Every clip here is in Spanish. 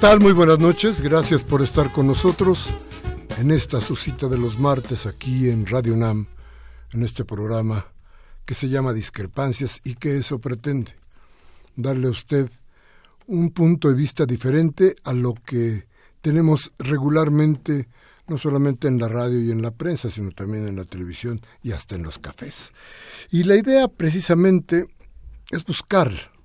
Tal? Muy buenas noches. Gracias por estar con nosotros en esta su cita de los martes aquí en Radio NAM, en este programa que se llama Discrepancias y que eso pretende, darle a usted un punto de vista diferente a lo que tenemos regularmente, no solamente en la radio y en la prensa, sino también en la televisión y hasta en los cafés. Y la idea precisamente es buscar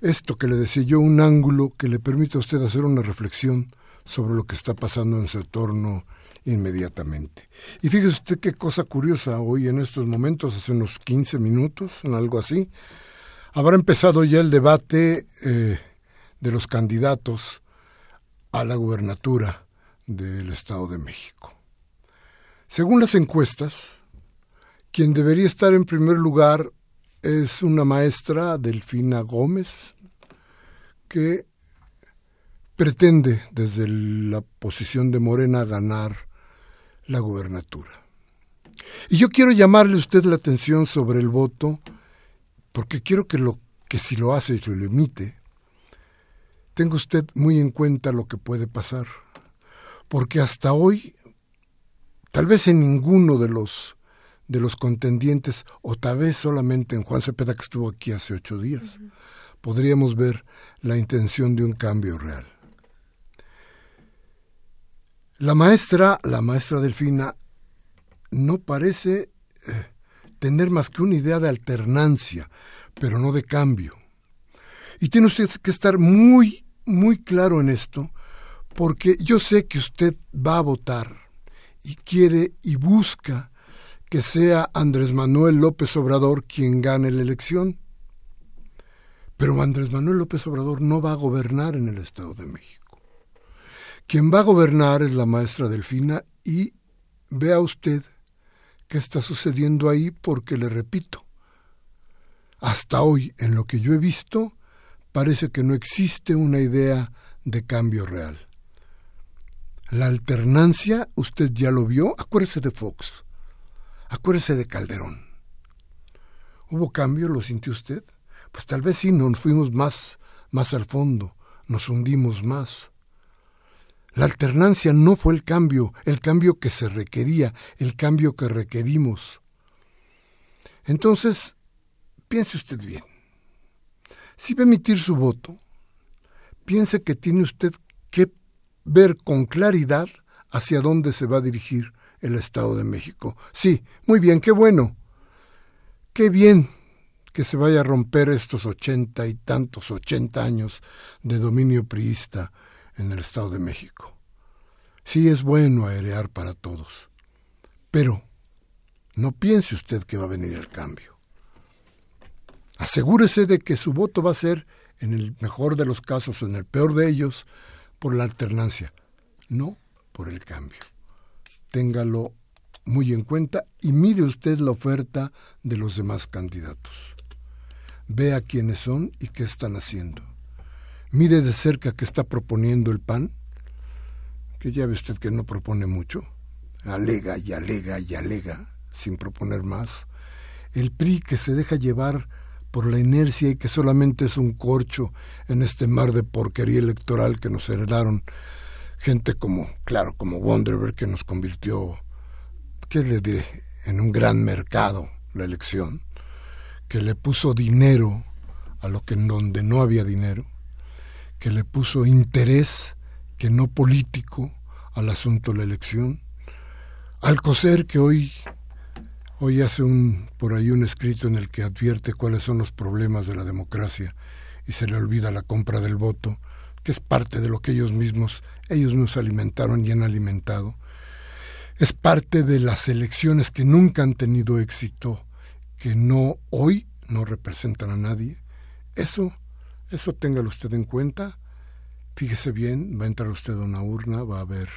esto que le yo, un ángulo que le permita a usted hacer una reflexión sobre lo que está pasando en su entorno inmediatamente. Y fíjese usted qué cosa curiosa, hoy en estos momentos, hace unos 15 minutos, en algo así, habrá empezado ya el debate eh, de los candidatos a la gubernatura del Estado de México. Según las encuestas, quien debería estar en primer lugar es una maestra, Delfina Gómez, que pretende desde la posición de Morena ganar la gubernatura. Y yo quiero llamarle a usted la atención sobre el voto, porque quiero que, lo, que si lo hace y lo limite, tenga usted muy en cuenta lo que puede pasar. Porque hasta hoy, tal vez en ninguno de los de los contendientes, o tal vez solamente en Juan Cepeda, que estuvo aquí hace ocho días, podríamos ver la intención de un cambio real. La maestra, la maestra Delfina, no parece eh, tener más que una idea de alternancia, pero no de cambio. Y tiene usted que estar muy, muy claro en esto, porque yo sé que usted va a votar y quiere y busca que sea Andrés Manuel López Obrador quien gane la elección. Pero Andrés Manuel López Obrador no va a gobernar en el Estado de México. Quien va a gobernar es la maestra Delfina y vea usted qué está sucediendo ahí porque le repito, hasta hoy en lo que yo he visto parece que no existe una idea de cambio real. La alternancia, usted ya lo vio, acuérdese de Fox Acuérdese de Calderón. ¿Hubo cambio? ¿Lo sintió usted? Pues tal vez sí, nos fuimos más, más al fondo, nos hundimos más. La alternancia no fue el cambio, el cambio que se requería, el cambio que requerimos. Entonces, piense usted bien. Si va a emitir su voto, piense que tiene usted que ver con claridad hacia dónde se va a dirigir el Estado de México. Sí, muy bien, qué bueno. Qué bien que se vaya a romper estos ochenta y tantos, ochenta años de dominio priista en el Estado de México. Sí es bueno aerear para todos, pero no piense usted que va a venir el cambio. Asegúrese de que su voto va a ser, en el mejor de los casos o en el peor de ellos, por la alternancia, no por el cambio téngalo muy en cuenta y mire usted la oferta de los demás candidatos. Vea quiénes son y qué están haciendo. Mire de cerca qué está proponiendo el PAN, que ya ve usted que no propone mucho. Alega y alega y alega sin proponer más. El PRI que se deja llevar por la inercia y que solamente es un corcho en este mar de porquería electoral que nos heredaron gente como, claro, como Wonderberg que nos convirtió, ¿qué le diré?, en un gran mercado la elección, que le puso dinero a lo que en donde no había dinero, que le puso interés que no político al asunto la elección, Alcocer que hoy hoy hace un por ahí un escrito en el que advierte cuáles son los problemas de la democracia y se le olvida la compra del voto, que es parte de lo que ellos mismos ellos nos alimentaron y han alimentado. Es parte de las elecciones que nunca han tenido éxito, que no hoy no representan a nadie. Eso eso téngalo usted en cuenta. Fíjese bien, va a entrar usted a una urna, va a ver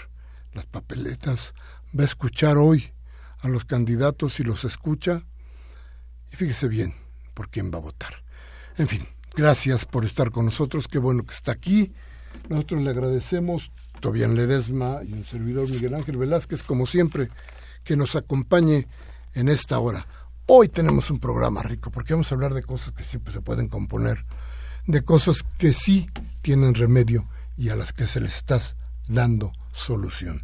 las papeletas, va a escuchar hoy a los candidatos y los escucha. Y fíjese bien por quién va a votar. En fin, gracias por estar con nosotros. Qué bueno que está aquí. Nosotros le agradecemos, Tobián Ledesma y un servidor Miguel Ángel Velázquez, como siempre, que nos acompañe en esta hora. Hoy tenemos un programa rico porque vamos a hablar de cosas que siempre se pueden componer, de cosas que sí tienen remedio y a las que se les está dando solución.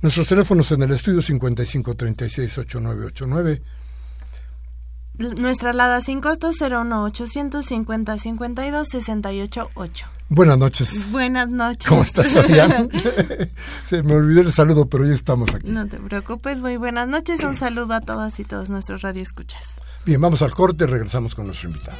Nuestros teléfonos en el estudio 5536-8989. Nuestra alada sin costo 01850 52 688. Buenas noches. Buenas noches. ¿Cómo estás, Fabián? Se me olvidó el saludo, pero ya estamos aquí. No te preocupes, muy buenas noches. Un saludo a todas y todos nuestros radioescuchas. Bien, vamos al corte, regresamos con nuestro invitado.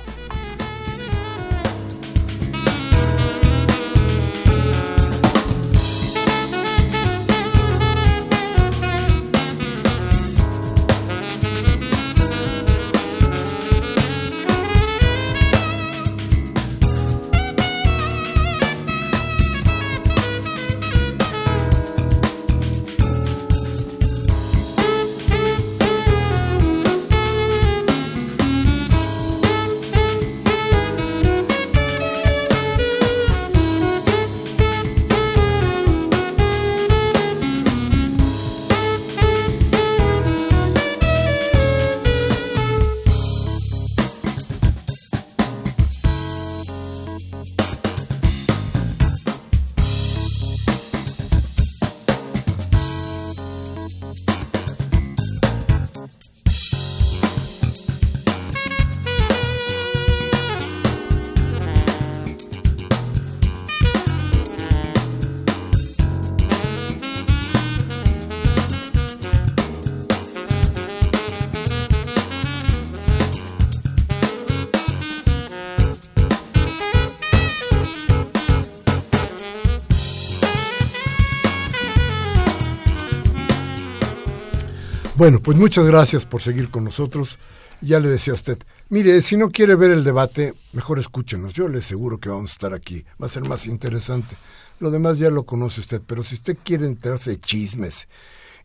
Bueno, pues muchas gracias por seguir con nosotros. Ya le decía a usted, mire, si no quiere ver el debate, mejor escúchenos. Yo le aseguro que vamos a estar aquí. Va a ser más interesante. Lo demás ya lo conoce usted, pero si usted quiere enterarse de chismes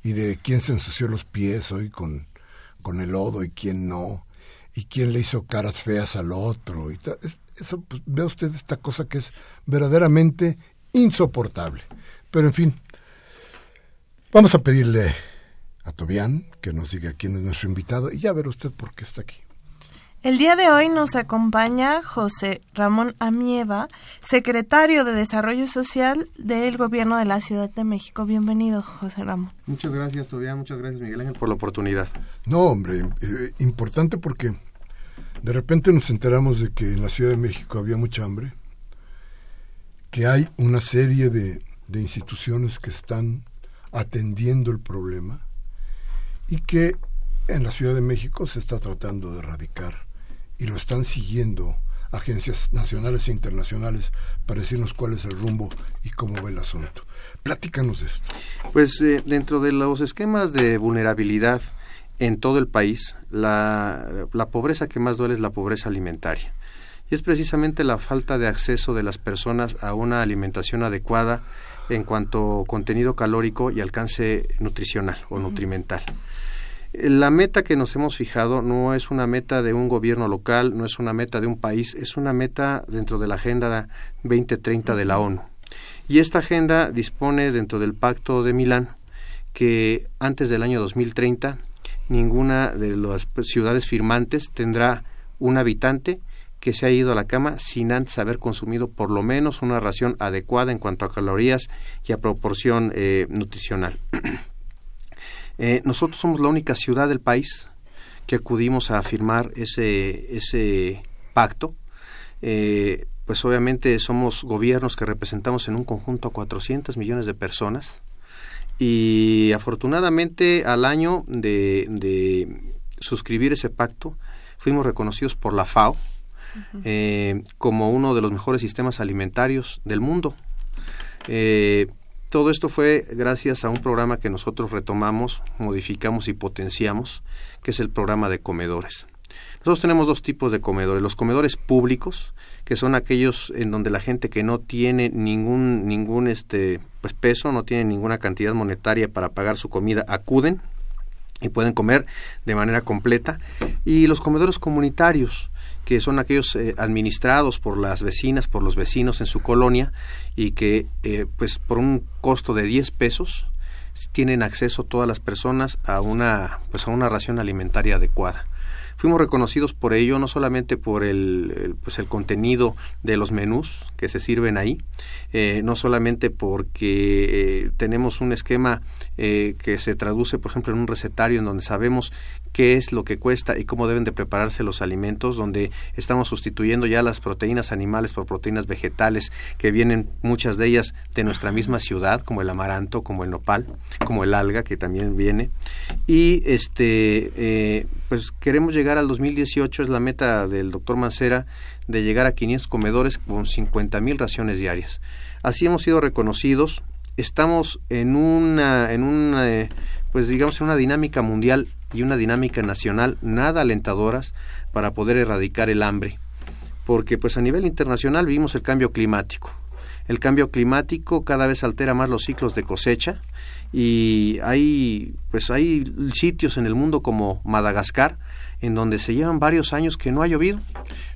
y de quién se ensució los pies hoy con, con el lodo y quién no, y quién le hizo caras feas al otro, y eso, pues, ve usted esta cosa que es verdaderamente insoportable. Pero en fin, vamos a pedirle a Tobián, que nos diga quién es nuestro invitado y ya verá usted por qué está aquí. El día de hoy nos acompaña José Ramón Amieva, secretario de Desarrollo Social del Gobierno de la Ciudad de México. Bienvenido, José Ramón. Muchas gracias, Tobián. Muchas gracias, Miguel Ángel, por la oportunidad. No, hombre, eh, importante porque de repente nos enteramos de que en la Ciudad de México había mucha hambre, que hay una serie de, de instituciones que están atendiendo el problema y que en la Ciudad de México se está tratando de erradicar y lo están siguiendo agencias nacionales e internacionales para decirnos cuál es el rumbo y cómo va el asunto. Platícanos de esto. Pues eh, dentro de los esquemas de vulnerabilidad en todo el país, la, la pobreza que más duele es la pobreza alimentaria. Y es precisamente la falta de acceso de las personas a una alimentación adecuada en cuanto a contenido calórico y alcance nutricional o nutrimental. La meta que nos hemos fijado no es una meta de un gobierno local, no es una meta de un país, es una meta dentro de la Agenda 2030 de la ONU. Y esta agenda dispone dentro del Pacto de Milán que antes del año 2030 ninguna de las ciudades firmantes tendrá un habitante que se ha ido a la cama sin antes haber consumido por lo menos una ración adecuada en cuanto a calorías y a proporción eh, nutricional. Eh, nosotros somos la única ciudad del país que acudimos a firmar ese, ese pacto. Eh, pues obviamente somos gobiernos que representamos en un conjunto a 400 millones de personas y afortunadamente al año de, de suscribir ese pacto fuimos reconocidos por la FAO eh, como uno de los mejores sistemas alimentarios del mundo. Eh, todo esto fue gracias a un programa que nosotros retomamos, modificamos y potenciamos, que es el programa de comedores. Nosotros tenemos dos tipos de comedores, los comedores públicos, que son aquellos en donde la gente que no tiene ningún ningún este pues peso, no tiene ninguna cantidad monetaria para pagar su comida, acuden y pueden comer de manera completa y los comedores comunitarios que son aquellos eh, administrados por las vecinas, por los vecinos en su colonia y que eh, pues por un costo de 10 pesos tienen acceso todas las personas a una pues a una ración alimentaria adecuada. Fuimos reconocidos por ello, no solamente por el, pues el contenido de los menús que se sirven ahí, eh, no solamente porque eh, tenemos un esquema eh, que se traduce, por ejemplo, en un recetario en donde sabemos qué es lo que cuesta y cómo deben de prepararse los alimentos, donde estamos sustituyendo ya las proteínas animales por proteínas vegetales que vienen muchas de ellas de nuestra misma ciudad, como el amaranto, como el nopal, como el alga que también viene. Y este pues queremos llegar al 2018, es la meta del doctor Mancera, de llegar a 500 comedores con 50 mil raciones diarias. Así hemos sido reconocidos, estamos en una, en una, eh, pues digamos, en una dinámica mundial y una dinámica nacional nada alentadoras para poder erradicar el hambre, porque pues a nivel internacional vimos el cambio climático. El cambio climático cada vez altera más los ciclos de cosecha, y hay pues hay sitios en el mundo como Madagascar en donde se llevan varios años que no ha llovido,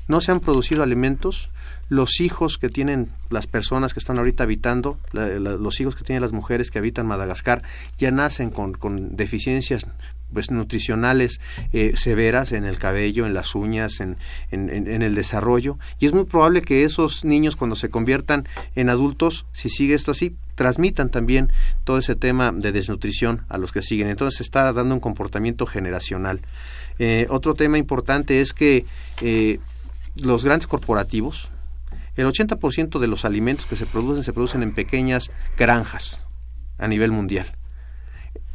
no se han producido alimentos, los hijos que tienen las personas que están ahorita habitando, los hijos que tienen las mujeres que habitan Madagascar, ya nacen con, con deficiencias pues, nutricionales eh, severas en el cabello, en las uñas, en, en, el desarrollo. Y es muy probable que esos niños cuando se conviertan en adultos, si sigue esto así, transmitan también todo ese tema de desnutrición a los que siguen. Entonces se está dando un comportamiento generacional. Eh, otro tema importante es que eh, los grandes corporativos, el 80% de los alimentos que se producen se producen en pequeñas granjas a nivel mundial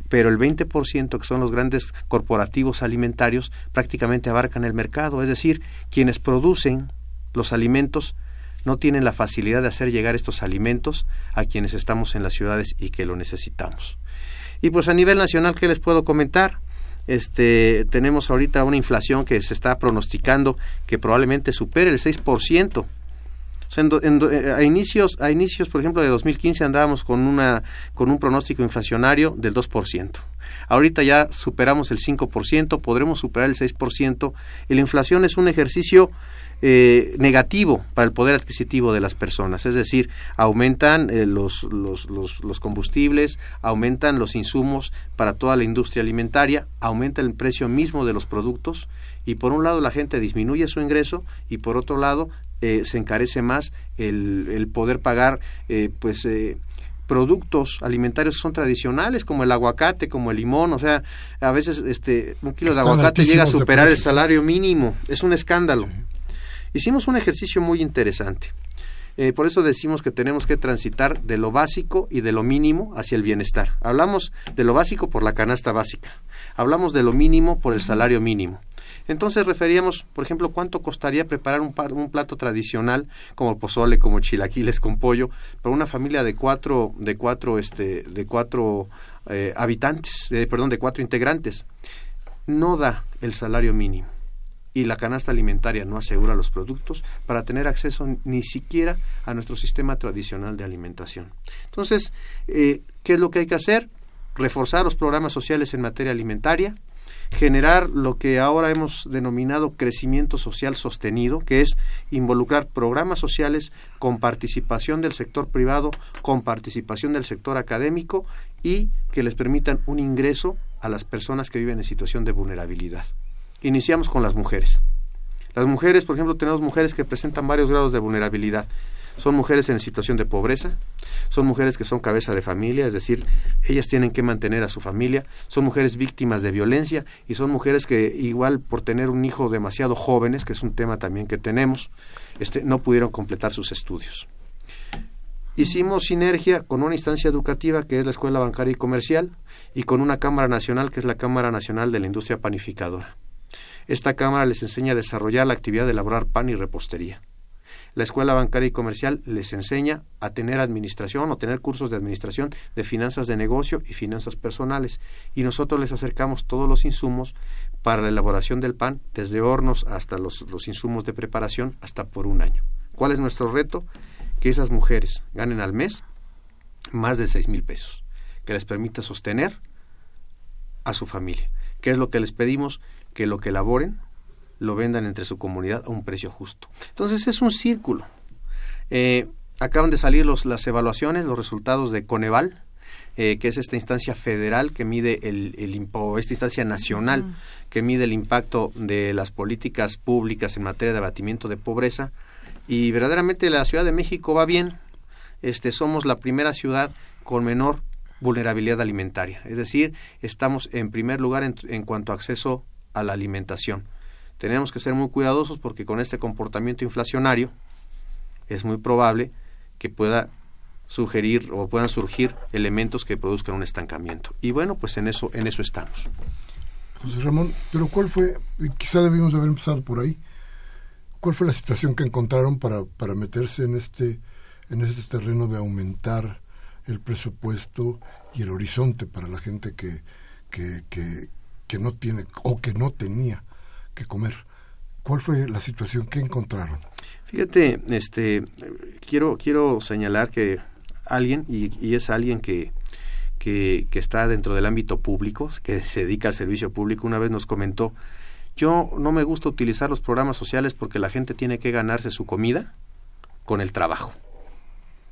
pero el 20% que son los grandes corporativos alimentarios prácticamente abarcan el mercado, es decir, quienes producen los alimentos no tienen la facilidad de hacer llegar estos alimentos a quienes estamos en las ciudades y que lo necesitamos. Y pues a nivel nacional, ¿qué les puedo comentar? Este, tenemos ahorita una inflación que se está pronosticando que probablemente supere el 6%. Eh, a inicios, a inicios, por ejemplo, de 2015 andábamos con una con un pronóstico inflacionario del 2%. Ahorita ya superamos el 5%, podremos superar el 6%. Y la inflación es un ejercicio eh, negativo para el poder adquisitivo de las personas, es decir, aumentan eh, los, los, los, los, combustibles, aumentan los insumos para toda la industria alimentaria, aumenta el precio mismo de los productos y por un lado la gente disminuye su ingreso y por otro lado eh, se encarece más el, el poder pagar eh, pues eh, productos alimentarios que son tradicionales como el aguacate como el limón. O sea a veces este un kilo de aguacate llega a superar el salario mínimo. Es un escándalo hicimos un ejercicio muy interesante por eso decimos que tenemos que transitar de lo básico y de lo mínimo hacia el bienestar. Hablamos de lo básico por la canasta básica, hablamos de lo mínimo por el salario mínimo. Entonces referíamos, por ejemplo, cuánto costaría preparar un, un plato tradicional como pozole, como chilaquiles con pollo, para una familia de cuatro, de cuatro, este, de cuatro eh, habitantes, perdón, de cuatro integrantes. No da el salario mínimo y la canasta alimentaria no asegura los productos para tener acceso ni siquiera a nuestro sistema tradicional de alimentación. Entonces, eh, ¿qué es lo que hay que hacer? Reforzar los programas sociales en materia alimentaria, generar lo que ahora hemos denominado crecimiento social sostenido, que es involucrar programas sociales con participación del sector privado, con participación del sector académico y que les permitan un ingreso a las personas que viven en situación de vulnerabilidad. Iniciamos con las mujeres. Las mujeres, por ejemplo, tenemos mujeres que presentan varios grados de vulnerabilidad. Son mujeres en situación de pobreza, son mujeres que son cabeza de familia, es decir, ellas tienen que mantener a su familia, son mujeres víctimas de violencia y son mujeres que igual por tener un hijo demasiado jóvenes, que es un tema también que tenemos, este, no pudieron completar sus estudios. Hicimos sinergia con una instancia educativa que es la Escuela Bancaria y Comercial y con una Cámara Nacional que es la Cámara Nacional de la Industria Panificadora. Esta Cámara les enseña a desarrollar la actividad de elaborar pan y repostería. La Escuela Bancaria y Comercial les enseña a tener administración o tener cursos de administración de finanzas de negocio y finanzas personales. Y nosotros les acercamos todos los insumos para la elaboración del pan, desde hornos hasta los, los insumos de preparación, hasta por un año. ¿Cuál es nuestro reto? que esas mujeres ganen al mes más de seis mil pesos, que les permita sostener a su familia. ¿Qué es lo que les pedimos? Que lo que elaboren lo vendan entre su comunidad a un precio justo. Entonces es un círculo. Eh, acaban de salir los, las evaluaciones, los resultados de Coneval, eh, que es esta instancia federal que mide el, el esta instancia nacional que mide el impacto de las políticas públicas en materia de abatimiento de pobreza y verdaderamente la Ciudad de México va bien. Este, somos la primera ciudad con menor vulnerabilidad alimentaria, es decir, estamos en primer lugar en, cuanto a acceso a la alimentación. Tenemos que ser muy cuidadosos porque con este comportamiento inflacionario es muy probable que pueda sugerir o puedan surgir elementos que produzcan un estancamiento. Y bueno, pues en eso en eso estamos. José Ramón, pero ¿cuál fue? Quizá debimos haber empezado por ahí. ¿Cuál fue la situación que encontraron para, para meterse en este, en este terreno de aumentar el presupuesto y el horizonte para la gente que, que, que, no tiene o que no tenía que comer? ¿Cuál fue la situación que encontraron? Fíjate, este, quiero, quiero señalar que alguien, y, y es alguien que, que, que, está dentro del ámbito público, que se dedica al servicio público, una vez nos comentó yo no me gusta utilizar los programas sociales porque la gente tiene que ganarse su comida con el trabajo.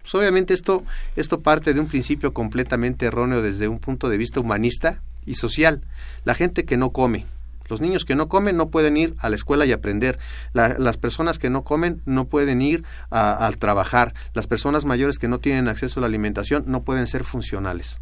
Pues obviamente esto, esto parte de un principio completamente erróneo desde un punto de vista humanista y social. La gente que no come, los niños que no comen no pueden ir a la escuela y aprender. las personas que no comen no pueden ir a, a, trabajar. Las personas mayores que no tienen acceso a la alimentación no pueden ser funcionales.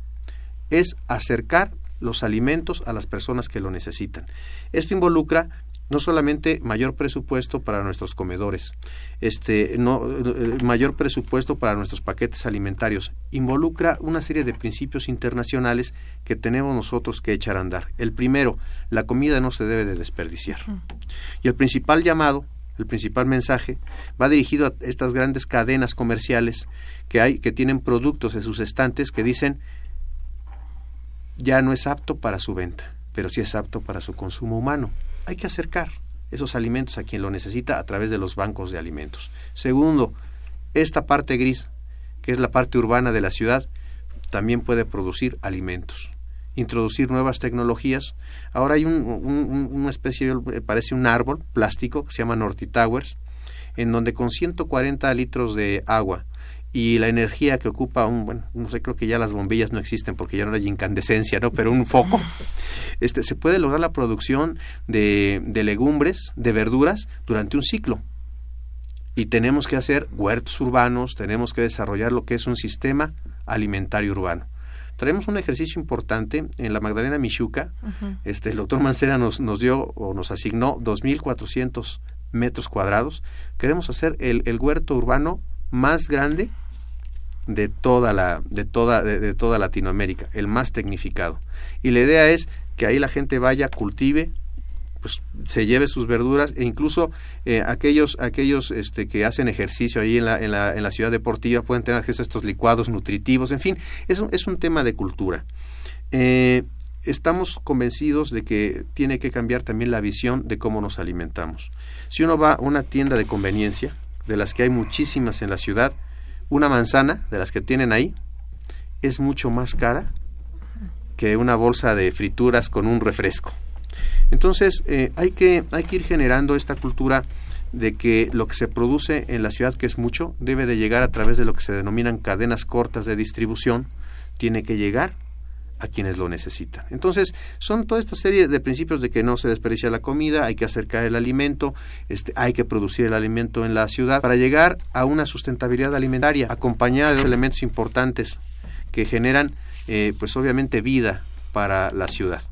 Es acercar los alimentos a las personas que lo necesitan. Esto involucra no solamente mayor presupuesto para nuestros comedores, este, no, eh, mayor presupuesto para nuestros paquetes alimentarios, involucra una serie de principios internacionales que tenemos nosotros que echar a andar. El primero, la comida no se debe de desperdiciar. Y el principal llamado, el principal mensaje, va dirigido a estas grandes cadenas comerciales que hay, que tienen productos en sus estantes que dicen ya no es apto para su venta, pero sí es apto para su consumo humano. Hay que acercar esos alimentos a quien lo necesita a través de los bancos de alimentos. Segundo, esta parte gris, que es la parte urbana de la ciudad, también puede producir alimentos. Introducir nuevas tecnologías. Ahora hay una especie, parece un árbol plástico que se llama Norty Towers, en donde con 140 litros de agua y la energía que ocupa un, bueno, no sé, creo que ya las bombillas no existen porque ya no hay incandescencia, ¿no? Pero un foco, este, se puede lograr la producción de, de legumbres, de verduras durante un ciclo. Y tenemos que hacer huertos urbanos, tenemos que desarrollar lo que es un sistema alimentario urbano. Traemos un ejercicio importante en la Magdalena Michuca. este, el doctor Mancera nos, nos dio o nos asignó 2.400 metros cuadrados. Queremos hacer el, el huerto urbano más grande de toda la de toda de, toda Latinoamérica, el más tecnificado. Y la idea es que ahí la gente vaya, cultive, pues se lleve sus verduras e incluso eh, aquellos aquellos este, que hacen ejercicio ahí en la, en la, en la ciudad deportiva pueden tener acceso a estos licuados nutritivos, en fin, es un, es un tema de cultura. Eh, estamos convencidos de que tiene que cambiar también la visión de cómo nos alimentamos. Si uno va a una tienda de conveniencia, de las que hay muchísimas en la ciudad, una manzana, de las que tienen ahí, es mucho más cara que una bolsa de frituras con un refresco. Entonces, eh, hay, que, hay que ir generando esta cultura de que lo que se produce en la ciudad, que es mucho, debe de llegar a través de lo que se denominan cadenas cortas de distribución, tiene que llegar a quienes lo necesitan. Entonces, son toda esta serie de principios de que no se desperdicia la comida, hay que acercar el alimento, este, hay que producir el alimento en la ciudad para llegar a una sustentabilidad alimentaria acompañada de elementos importantes que generan, eh, pues obviamente, vida para la ciudad.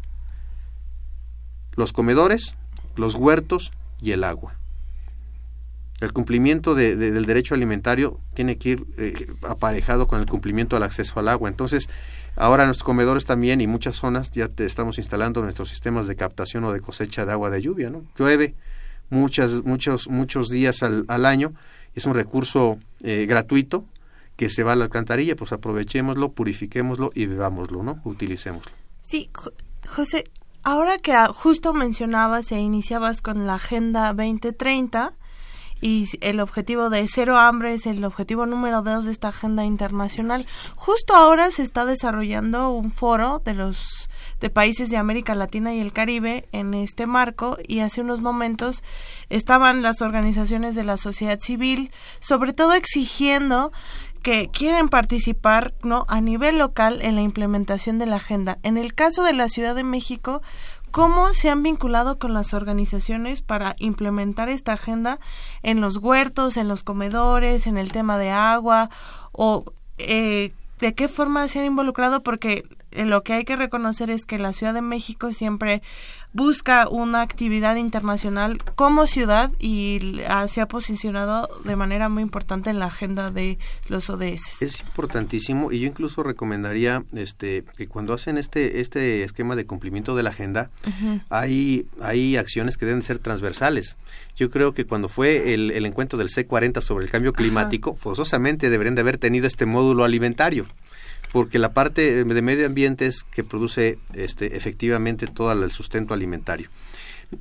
Los comedores, los huertos y el agua. El cumplimiento del derecho alimentario tiene que ir eh, aparejado con el cumplimiento al acceso al agua. Entonces, ahora en nuestros comedores también y muchas zonas ya te estamos instalando nuestros sistemas de captación o de cosecha de agua de lluvia. ¿no? Llueve muchas, muchos, muchos días al, año. Es un recurso eh, gratuito que se va a la alcantarilla, pues aprovechémoslo, purifiquémoslo y bebámoslo, ¿no? Utilicémoslo. Sí, José, ahora que justo mencionabas e iniciabas con la Agenda 2030, y el objetivo de cero hambre es el objetivo número dos de esta agenda internacional. Justo ahora se está desarrollando un foro de los de países de América Latina y el Caribe en este marco y hace unos momentos estaban las organizaciones de la sociedad civil sobre todo exigiendo que quieren participar no a nivel local en la implementación de la agenda. En el caso de la Ciudad de México, ¿Cómo se han vinculado con las organizaciones para implementar esta agenda en los huertos, en los comedores, en el tema de agua? ¿O eh, de qué forma se han involucrado? Porque lo que hay que reconocer es que la Ciudad de México siempre busca una actividad internacional como ciudad y se ha posicionado de manera muy importante en la agenda de los ODS. Es importantísimo y yo incluso recomendaría este que cuando hacen este este esquema de cumplimiento de la agenda hay hay acciones que deben ser transversales. Yo creo que cuando fue el, encuentro del C40 sobre el cambio climático, forzosamente deberían de haber tenido este módulo alimentario porque la parte de medio ambiente es que produce este, efectivamente todo el sustento alimentario.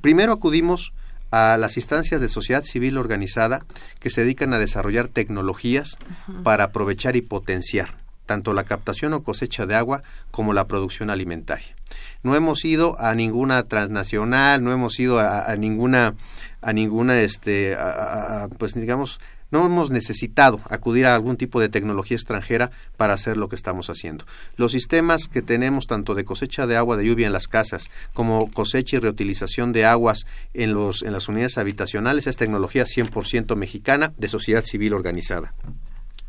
Primero acudimos a las instancias de sociedad civil organizada que se dedican a desarrollar tecnologías para aprovechar y potenciar tanto la captación o cosecha de agua como la producción alimentaria. No hemos ido a ninguna transnacional, no hemos ido a, ninguna a ninguna este pues digamos no hemos necesitado acudir a algún tipo de tecnología extranjera para hacer lo que estamos haciendo. Los sistemas que tenemos tanto de cosecha de agua de lluvia en las casas como cosecha y reutilización de aguas en, los, en las unidades habitacionales es tecnología 100% mexicana de sociedad civil organizada.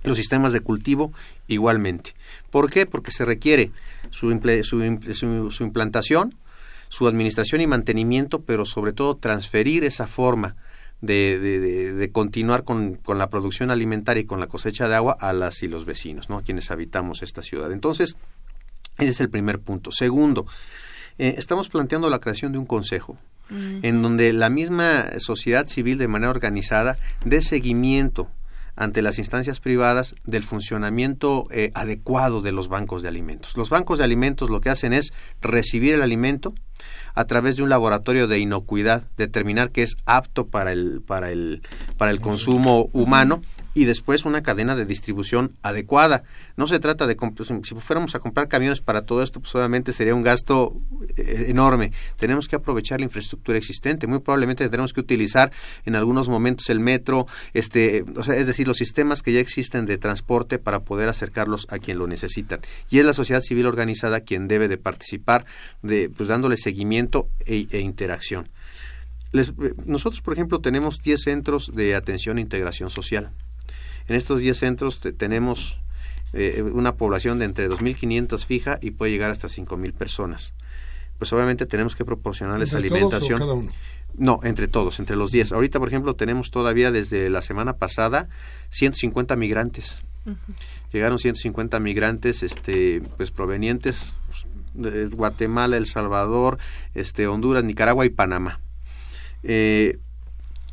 Los sistemas de cultivo igualmente. ¿Por qué? Porque se requiere su, su implantación, su administración y mantenimiento, pero sobre todo transferir esa forma de, de, continuar con, con, la producción alimentaria y con la cosecha de agua a las y los vecinos, ¿no? quienes habitamos esta ciudad. Entonces, ese es el primer punto. Segundo, eh, estamos planteando la creación de un consejo en donde la misma sociedad civil de manera organizada dé seguimiento ante las instancias privadas del funcionamiento eh, adecuado de los bancos de alimentos. Los bancos de alimentos lo que hacen es recibir el alimento, a través de un laboratorio de inocuidad determinar que es apto para el, para el, para el consumo humano y después una cadena de distribución adecuada. No se trata de, si fuéramos a comprar camiones para todo esto, pues obviamente sería un gasto eh, enorme. Tenemos que aprovechar la infraestructura existente. Muy probablemente tenemos que utilizar en algunos momentos el metro, este, o sea, es decir, los sistemas que ya existen de transporte para poder acercarlos a quien lo necesitan. Y es la sociedad civil organizada quien debe de participar, de, pues dándole seguimiento e, e interacción. Les, eh, nosotros, por ejemplo, tenemos 10 centros de atención e integración social. En estos 10 centros tenemos eh, una población de entre 2.500 fija y puede llegar hasta 5.000 personas. Pues obviamente tenemos que proporcionarles alimentación. cada uno? No, entre todos, entre los 10. Ahorita, por ejemplo, tenemos todavía desde la semana pasada 150 migrantes. Llegaron 150 migrantes este, pues, provenientes de Guatemala, El Salvador, este, Honduras, Nicaragua y Panamá. Eh,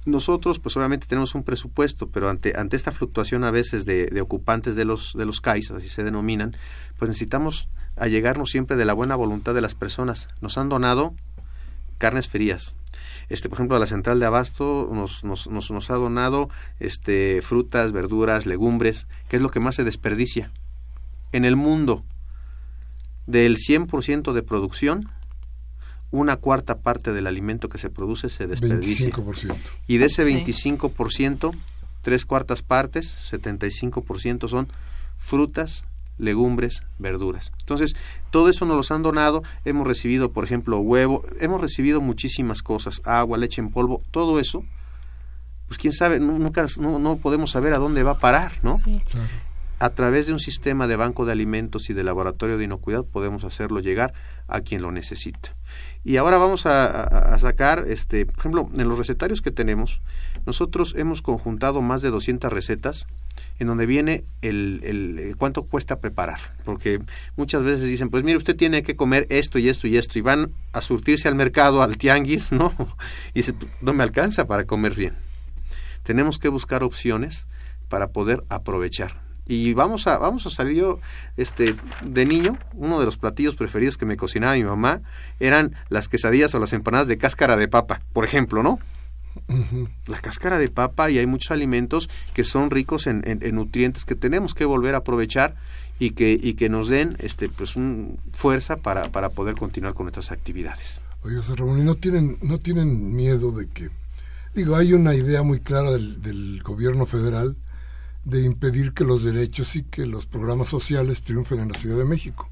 nosotros pues obviamente tenemos un presupuesto, pero ante, ante esta fluctuación a veces de, ocupantes de los, de los CAIs, así se denominan, pues necesitamos allegarnos siempre de la buena voluntad de las personas. Nos han donado carnes frías. Este, por ejemplo, la central de abasto nos, nos, nos, nos ha donado este, frutas, verduras, legumbres, que es lo que más se desperdicia. En el mundo, del 100% de producción, una cuarta parte del alimento que se produce se desperdicia. 25%. Y de ese 25%, tres cuartas partes, 75% son frutas, legumbres, verduras. Entonces, todo eso nos los han donado, hemos recibido, por ejemplo, huevo, hemos recibido muchísimas cosas, agua, leche en polvo, todo eso, pues quién sabe, nunca, no, no podemos saber a dónde va a parar, ¿no? Sí. A través de un sistema de banco de alimentos y de laboratorio de inocuidad podemos hacerlo llegar a quien lo necesita. Y ahora vamos a, sacar, este, por ejemplo, en los recetarios que tenemos, nosotros hemos conjuntado más de 200 recetas en donde viene el, el, cuánto cuesta preparar. Porque muchas veces dicen, pues mire, usted tiene que comer esto y esto y esto, y van a surtirse al mercado, al tianguis, ¿no? Y dice, no me alcanza para comer bien. Tenemos que buscar opciones para poder aprovechar. Y vamos a, vamos a salir yo, este, de niño, uno de los platillos preferidos que me cocinaba mi mamá eran las quesadillas o las empanadas de cáscara de papa, por ejemplo, ¿no? La cáscara de papa y hay muchos alimentos que son ricos en, en, nutrientes que tenemos que volver a aprovechar y que, y que nos den este, pues, un, fuerza para, para poder continuar con nuestras actividades. Oiga, Ramón, ¿y no tienen, no tienen miedo de que, digo, hay una idea muy clara del, del gobierno federal de impedir que los derechos y que los programas sociales triunfen en la Ciudad de México.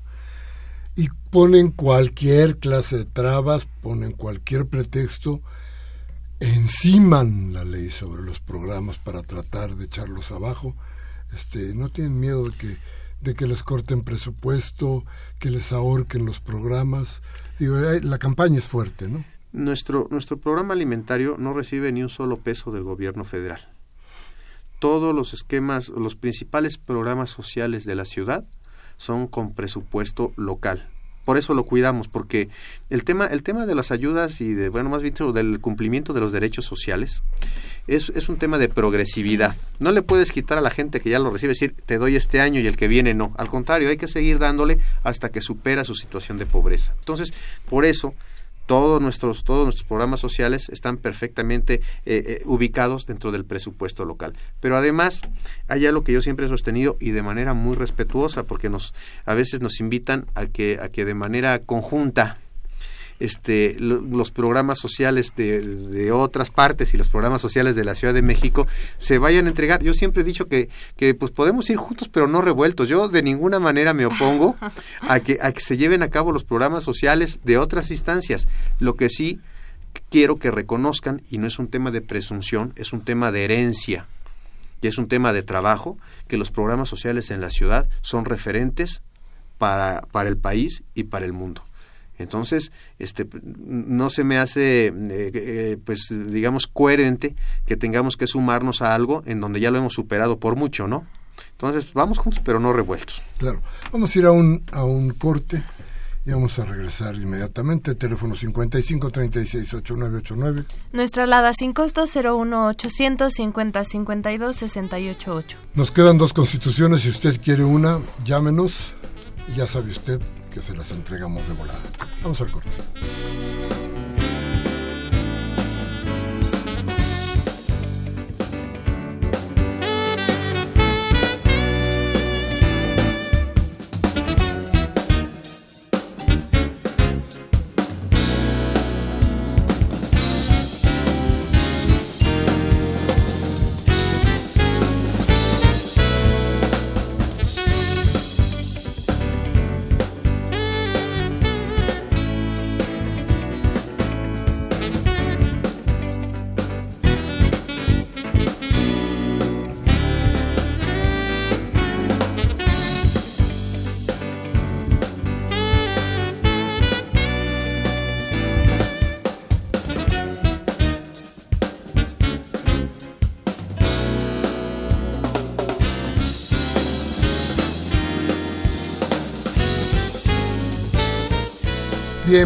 Y ponen cualquier clase de trabas, ponen cualquier pretexto enciman la ley sobre los programas para tratar de echarlos abajo. Este, no tienen miedo de que de que les corten presupuesto, que les ahorquen los programas. Digo, la campaña es fuerte, ¿no? Nuestro nuestro programa alimentario no recibe ni un solo peso del gobierno federal. Todos los esquemas, los principales programas sociales de la ciudad son con presupuesto local por eso lo cuidamos, porque el tema, el tema de las ayudas y de, bueno, más bien del cumplimiento de los derechos sociales es, es un tema de progresividad. No le puedes quitar a la gente que ya lo recibe, decir, te doy este año y el que viene no. Al contrario, hay que seguir dándole hasta que supera su situación de pobreza. Entonces, por eso todos nuestros todos nuestros programas sociales están perfectamente eh, eh, ubicados dentro del presupuesto local. Pero además hay algo que yo siempre he sostenido y de manera muy respetuosa porque nos a veces nos invitan a que a que de manera conjunta este, los programas sociales de, de, otras partes y los programas sociales de la Ciudad de México se vayan a entregar. Yo siempre he dicho que, que pues podemos ir juntos pero no revueltos. Yo de ninguna manera me opongo a que, a que se lleven a cabo los programas sociales de otras instancias. Lo que sí quiero que reconozcan, y no es un tema de presunción, es un tema de herencia y es un tema de trabajo, que los programas sociales en la ciudad son referentes para, para el país y para el mundo. Entonces, este, no se me hace, eh, eh, pues, digamos, coherente que tengamos que sumarnos a algo en donde ya lo hemos superado por mucho, ¿no? Entonces, vamos juntos, pero no revueltos. Claro. Vamos a ir a un, a un corte y vamos a regresar inmediatamente. Teléfono 55 36 8989. Nuestra alada sin costo 01 800 50 52 68 8. Nos quedan dos constituciones. Si usted quiere una, llámenos. Ya sabe usted que se las entregamos de volada. Vamos al corte.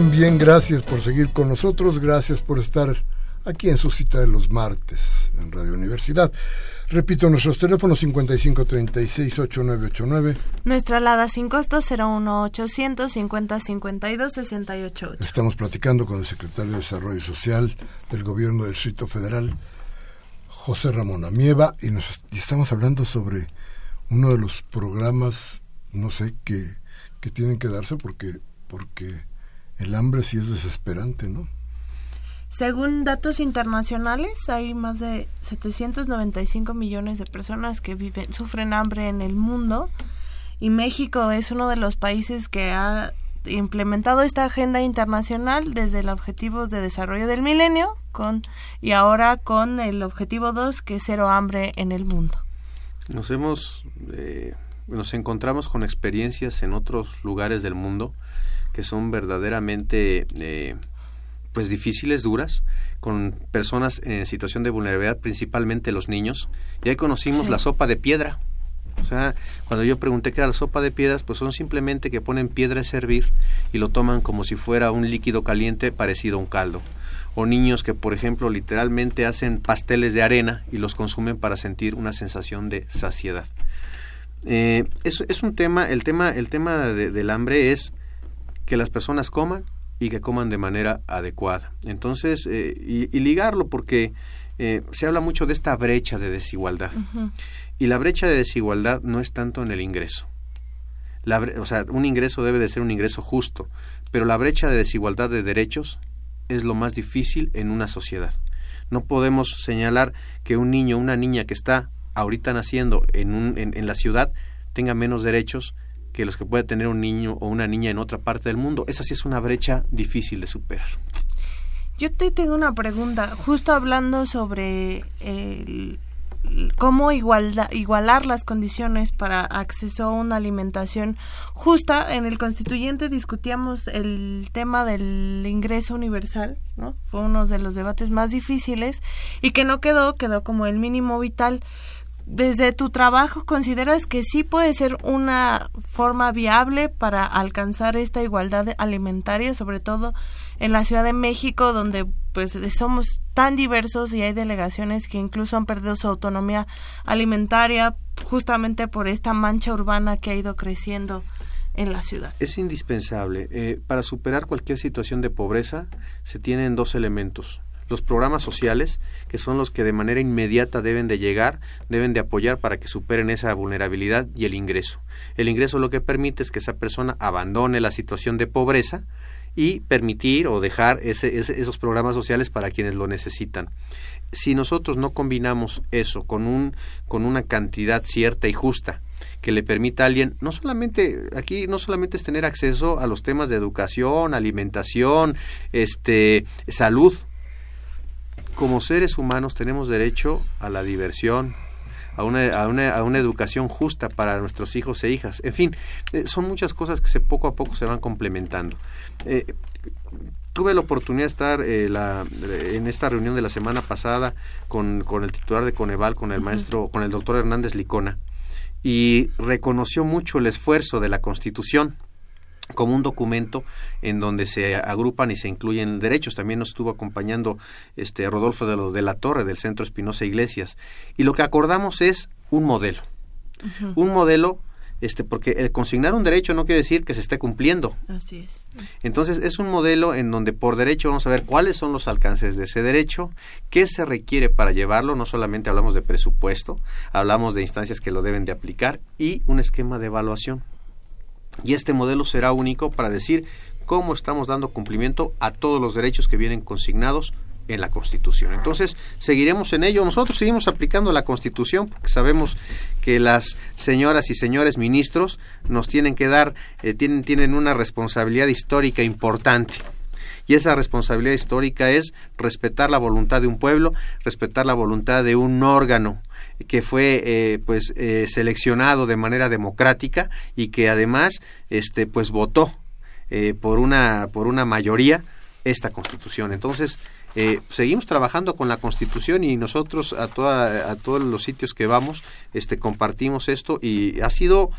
Bien, bien, gracias por seguir con nosotros, gracias por estar aquí en su cita de los martes en Radio Universidad. Repito, nuestros teléfonos 5536-8989. Nuestra alada sin costo 01800 5052 688. Estamos platicando con el secretario de Desarrollo Social del Gobierno del Distrito Federal, José Ramón Amieva, y, nos, y estamos hablando sobre uno de los programas, no sé, que, que tienen que darse porque, porque el hambre sí es desesperante, ¿no? Según datos internacionales, hay más de 795 millones de personas que viven, sufren hambre en el mundo y México es uno de los países que ha implementado esta agenda internacional desde el objetivo de desarrollo del milenio con y ahora con el objetivo 2 que es cero hambre en el mundo. Nos hemos eh, nos encontramos con experiencias en otros lugares del mundo que son verdaderamente eh, pues difíciles, duras, con personas en situación de vulnerabilidad, principalmente los niños. Y ahí conocimos la sopa de piedra. O sea, cuando yo pregunté qué era la sopa de piedras, pues son simplemente que ponen piedra a servir y lo toman como si fuera un líquido caliente parecido a un caldo. O niños que, por ejemplo, literalmente hacen pasteles de arena y los consumen para sentir una sensación de saciedad. Eh, es, es, un tema, el tema, el tema del hambre es que las personas coman y que coman de manera adecuada. Entonces, eh, y, ligarlo porque eh, se habla mucho de esta brecha de desigualdad. Y la brecha de desigualdad no es tanto en el ingreso. La, o sea, un ingreso debe de ser un ingreso justo, pero la brecha de desigualdad de derechos es lo más difícil en una sociedad. No podemos señalar que un niño o una niña que está ahorita naciendo en, un, en la ciudad tenga menos derechos que los que puede tener un niño o una niña en otra parte del mundo. Esa sí es una brecha difícil de superar. Yo te tengo una pregunta, justo hablando sobre cómo igualar las condiciones para acceso a una alimentación justa. En el constituyente discutíamos el tema del ingreso universal, ¿no? Fue uno de los debates más difíciles y que no quedó, quedó como el mínimo vital desde tu trabajo consideras que sí puede ser una forma viable para alcanzar esta igualdad alimentaria, sobre todo en la Ciudad de México, donde pues somos tan diversos y hay delegaciones que incluso han perdido su autonomía alimentaria justamente por esta mancha urbana que ha ido creciendo en la ciudad. Es indispensable. Eh, para superar cualquier situación de pobreza se tienen dos elementos los programas sociales, que son los que de manera inmediata deben de llegar, deben de apoyar para que superen esa vulnerabilidad y el ingreso. El ingreso lo que permite es que esa persona abandone la situación de pobreza y permitir o dejar esos programas sociales para quienes lo necesitan. Si nosotros no combinamos eso con, un, con una cantidad cierta y justa, que le permita a alguien, no solamente, aquí no solamente es tener acceso a los temas de educación, alimentación, este, salud, como seres humanos tenemos derecho a la diversión, a una, a una, a una educación justa para nuestros hijos e hijas. En fin, eh, son muchas cosas que se, poco a poco se van complementando. Eh, tuve la oportunidad de estar eh, la, en esta reunión de la semana pasada con, con el titular de Coneval, con el maestro, con el doctor Hernández Licona, y reconoció mucho el esfuerzo de la Constitución como un documento en donde se agrupan y se incluyen derechos. También nos estuvo acompañando este Rodolfo de, lo, de la Torre del Centro Espinosa Iglesias. Y lo que acordamos es un modelo. Un modelo este, porque el consignar un derecho no quiere decir que se esté cumpliendo. Así es. Entonces es un modelo en donde por derecho vamos a ver cuáles son los alcances de ese derecho, qué se requiere para llevarlo, no solamente hablamos de presupuesto, hablamos de instancias que lo deben de aplicar y un esquema de evaluación y este modelo será único para decir cómo estamos dando cumplimiento a todos los derechos que vienen consignados en la Constitución. Entonces, seguiremos en ello. Nosotros seguimos aplicando la Constitución porque sabemos que las señoras y señores ministros nos tienen que dar, eh, tienen, tienen una responsabilidad histórica importante. Y esa responsabilidad histórica es respetar la voluntad de un pueblo, respetar la voluntad de un órgano que fue eh, pues eh, seleccionado de manera democrática y que además este pues votó eh, por una por una mayoría esta constitución. Entonces seguimos trabajando con la constitución y nosotros a toda, a todos los sitios que vamos este compartimos esto y ha sido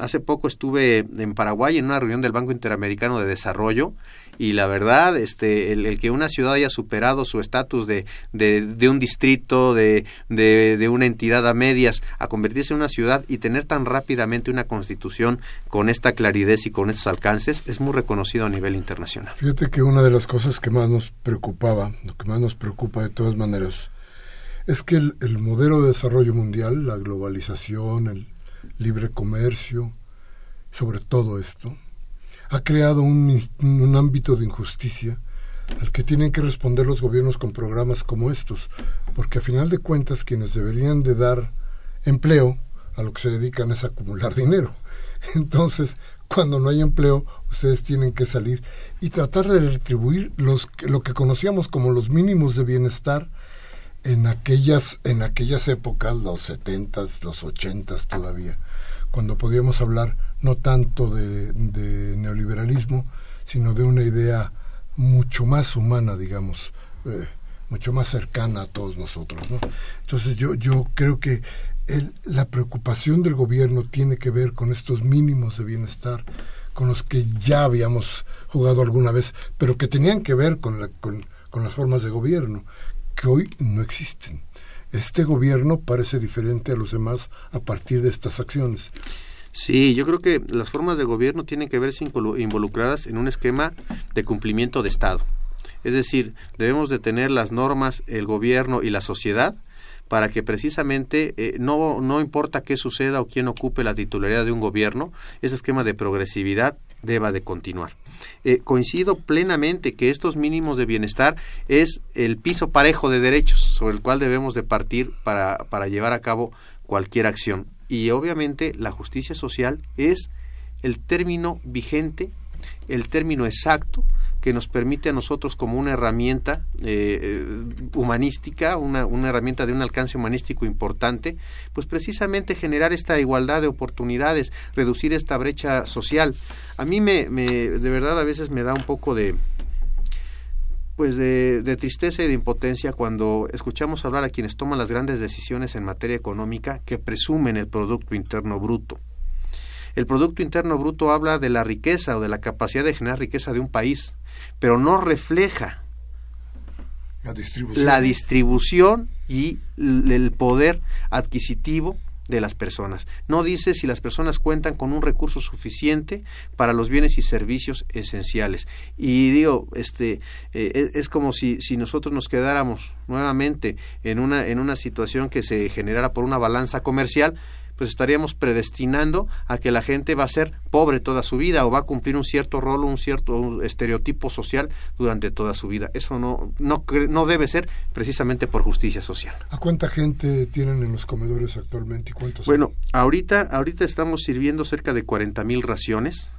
hace poco estuve en Paraguay en una reunión del Banco Interamericano de Desarrollo y la verdad, este, el, que una ciudad haya superado su estatus de, de, un distrito, de, de, una entidad a medias, a convertirse en una ciudad y tener tan rápidamente una constitución con esta claridad y con estos alcances, es muy reconocido a nivel internacional. Fíjate que una de las cosas que más nos preocupaba, lo que más nos preocupa de todas maneras, es que el, el modelo de desarrollo mundial, la globalización, el libre comercio, sobre todo esto, ha creado un, un ámbito de injusticia al que tienen que responder los gobiernos con programas como estos, porque a final de cuentas quienes deberían de dar empleo a lo que se dedican es acumular dinero. Entonces, cuando no hay empleo, ustedes tienen que salir y tratar de retribuir los, lo que conocíamos como los mínimos de bienestar en aquellas, en aquellas épocas, los setentas, los ochentas todavía, cuando podíamos hablar no tanto de, neoliberalismo, sino de una idea mucho más humana, digamos, eh, mucho más cercana a todos nosotros. ¿no? Entonces yo, yo creo que el, la preocupación del gobierno tiene que ver con estos mínimos de bienestar con los que ya habíamos jugado alguna vez, pero que tenían que ver con, la, con, con las formas de gobierno, que hoy no existen. Este gobierno parece diferente a los demás a partir de estas acciones. Sí, yo creo que las formas de gobierno tienen que verse involucradas en un esquema de cumplimiento de Estado. Es decir, debemos de tener las normas, el gobierno y la sociedad para que precisamente eh, no, no importa qué suceda o quién ocupe la titularidad de un gobierno, ese esquema de progresividad deba de continuar. Eh, coincido plenamente que estos mínimos de bienestar es el piso parejo de derechos sobre el cual debemos de partir para, para llevar a cabo cualquier acción. Y obviamente la justicia social es el término vigente, el término exacto que nos permite a nosotros como una herramienta eh, humanística, una, una, herramienta de un alcance humanístico importante, pues precisamente generar esta igualdad de oportunidades, reducir esta brecha social. A mí me, de verdad a veces me da un poco de pues de, tristeza y de impotencia cuando escuchamos hablar a quienes toman las grandes decisiones en materia económica que presumen el Producto Interno Bruto. El Producto Interno Bruto habla de la riqueza o de la capacidad de generar riqueza de un país, pero no refleja la distribución, y el poder adquisitivo de las personas. No dice si las personas cuentan con un recurso suficiente para los bienes y servicios esenciales. Y digo, este, eh, es como si, si nosotros nos quedáramos nuevamente en una, en una situación que se generara por una balanza comercial, pues estaríamos predestinando a que la gente va a ser pobre toda su vida o va a cumplir un cierto rol, un cierto estereotipo social durante toda su vida. Eso no, no, no debe ser precisamente por justicia social. ¿A cuánta gente tienen en los comedores actualmente y cuántos? Bueno, ahorita, ahorita estamos sirviendo cerca de 40 mil raciones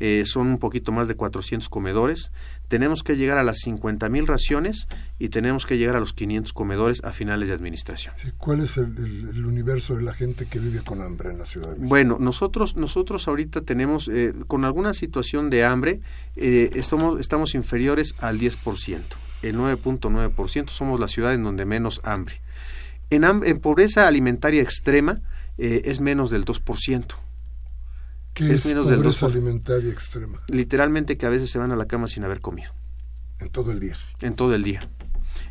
eh, son un poquito más de 400 comedores. Tenemos que llegar a las 50 mil raciones y tenemos que llegar a los 500 comedores a finales de administración. ¿Cuál es el, universo de la gente que vive con hambre en la ciudad? Bueno, nosotros, nosotros ahorita tenemos, eh, con alguna situación de hambre, eh, estamos, estamos inferiores al 10%. El 9.9% somos la ciudad en donde menos hambre. En, en pobreza alimentaria extrema es menos del 2% es, menos pobreza alimentaria extrema? Literalmente que a veces se van a la cama sin haber comido. En todo el día. En todo el día.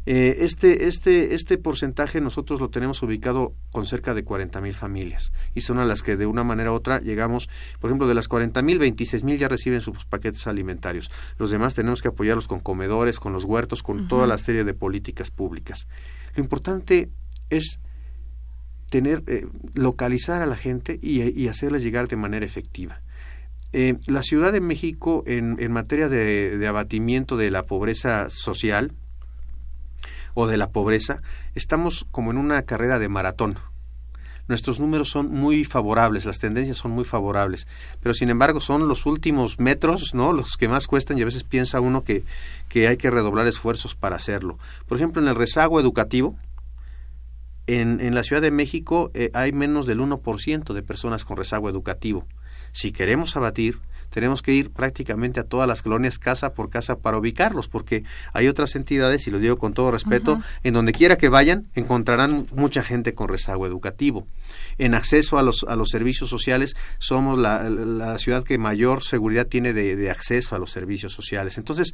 Eh, este, este, este porcentaje nosotros lo tenemos ubicado con cerca de 40 mil familias y son a las que de una manera u otra llegamos, por ejemplo, de las 40 mil, 26 mil ya reciben sus paquetes alimentarios. Los demás tenemos que apoyarlos con comedores, con los huertos, con toda la serie de políticas públicas. Lo importante es tener, eh, localizar a la gente y, hacerles llegar de manera efectiva. Eh, la Ciudad de México, en, en materia de, abatimiento de la pobreza social o de la pobreza, estamos como en una carrera de maratón. Nuestros números son muy favorables, las tendencias son muy favorables, pero sin embargo son los últimos metros, ¿no? Los que más cuestan y a veces piensa uno que, que hay que redoblar esfuerzos para hacerlo. Por ejemplo, en el rezago educativo, en, en la Ciudad de México eh, hay menos del 1% de personas con rezago educativo. Si queremos abatir, tenemos que ir prácticamente a todas las colonias casa por casa para ubicarlos, porque hay otras entidades, y lo digo con todo respeto, en donde quiera que vayan encontrarán mucha gente con rezago educativo. En acceso a los, a los servicios sociales, somos la, la ciudad que mayor seguridad tiene de, de, acceso a los servicios sociales. Entonces,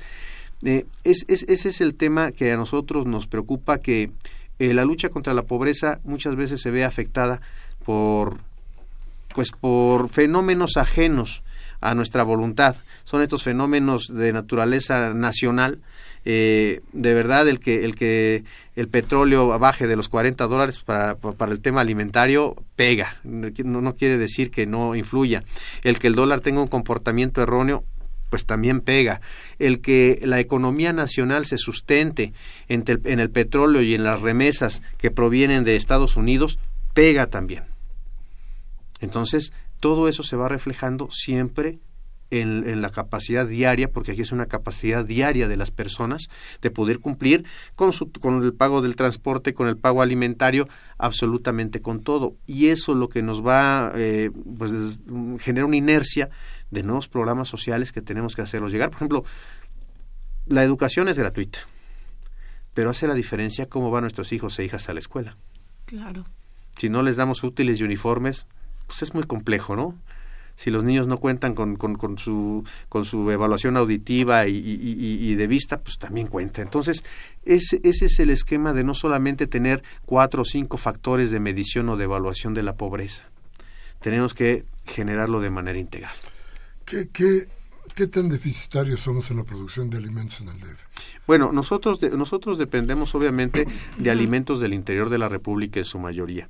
eh, es, es, ese es el tema que a nosotros nos preocupa, que eh, la lucha contra la pobreza muchas veces se ve afectada por pues por fenómenos ajenos a nuestra voluntad. Son estos fenómenos de naturaleza nacional. Eh, de verdad, el que, el que el petróleo baje de los 40 dólares para, para el tema alimentario pega. No, no quiere decir que no influya. El que el dólar tenga un comportamiento erróneo pues también pega. El que la economía nacional se sustente en, el petróleo y en las remesas que provienen de Estados Unidos, pega también. Entonces, todo eso se va reflejando siempre en, la capacidad diaria, porque aquí es una capacidad diaria de las personas de poder cumplir con, su, con el pago del transporte, con el pago alimentario, absolutamente con todo. Y eso lo que nos va, eh, pues genera una inercia de nuevos programas sociales que tenemos que hacerlos llegar. Por ejemplo, la educación es gratuita, pero hace la diferencia cómo van nuestros hijos e hijas a la escuela. Claro. Si no les damos útiles y uniformes, pues es muy complejo, ¿no? Si los niños no cuentan con, con, su, con su evaluación auditiva y, de vista, pues también cuenta. Entonces, ese, ese es el esquema de no solamente tener cuatro o cinco factores de medición o de evaluación de la pobreza. Tenemos que generarlo de manera integral. ¿Qué, qué, qué tan deficitarios somos en la producción de alimentos en el DF? Bueno, nosotros, nosotros dependemos obviamente de alimentos del interior de la República en su mayoría.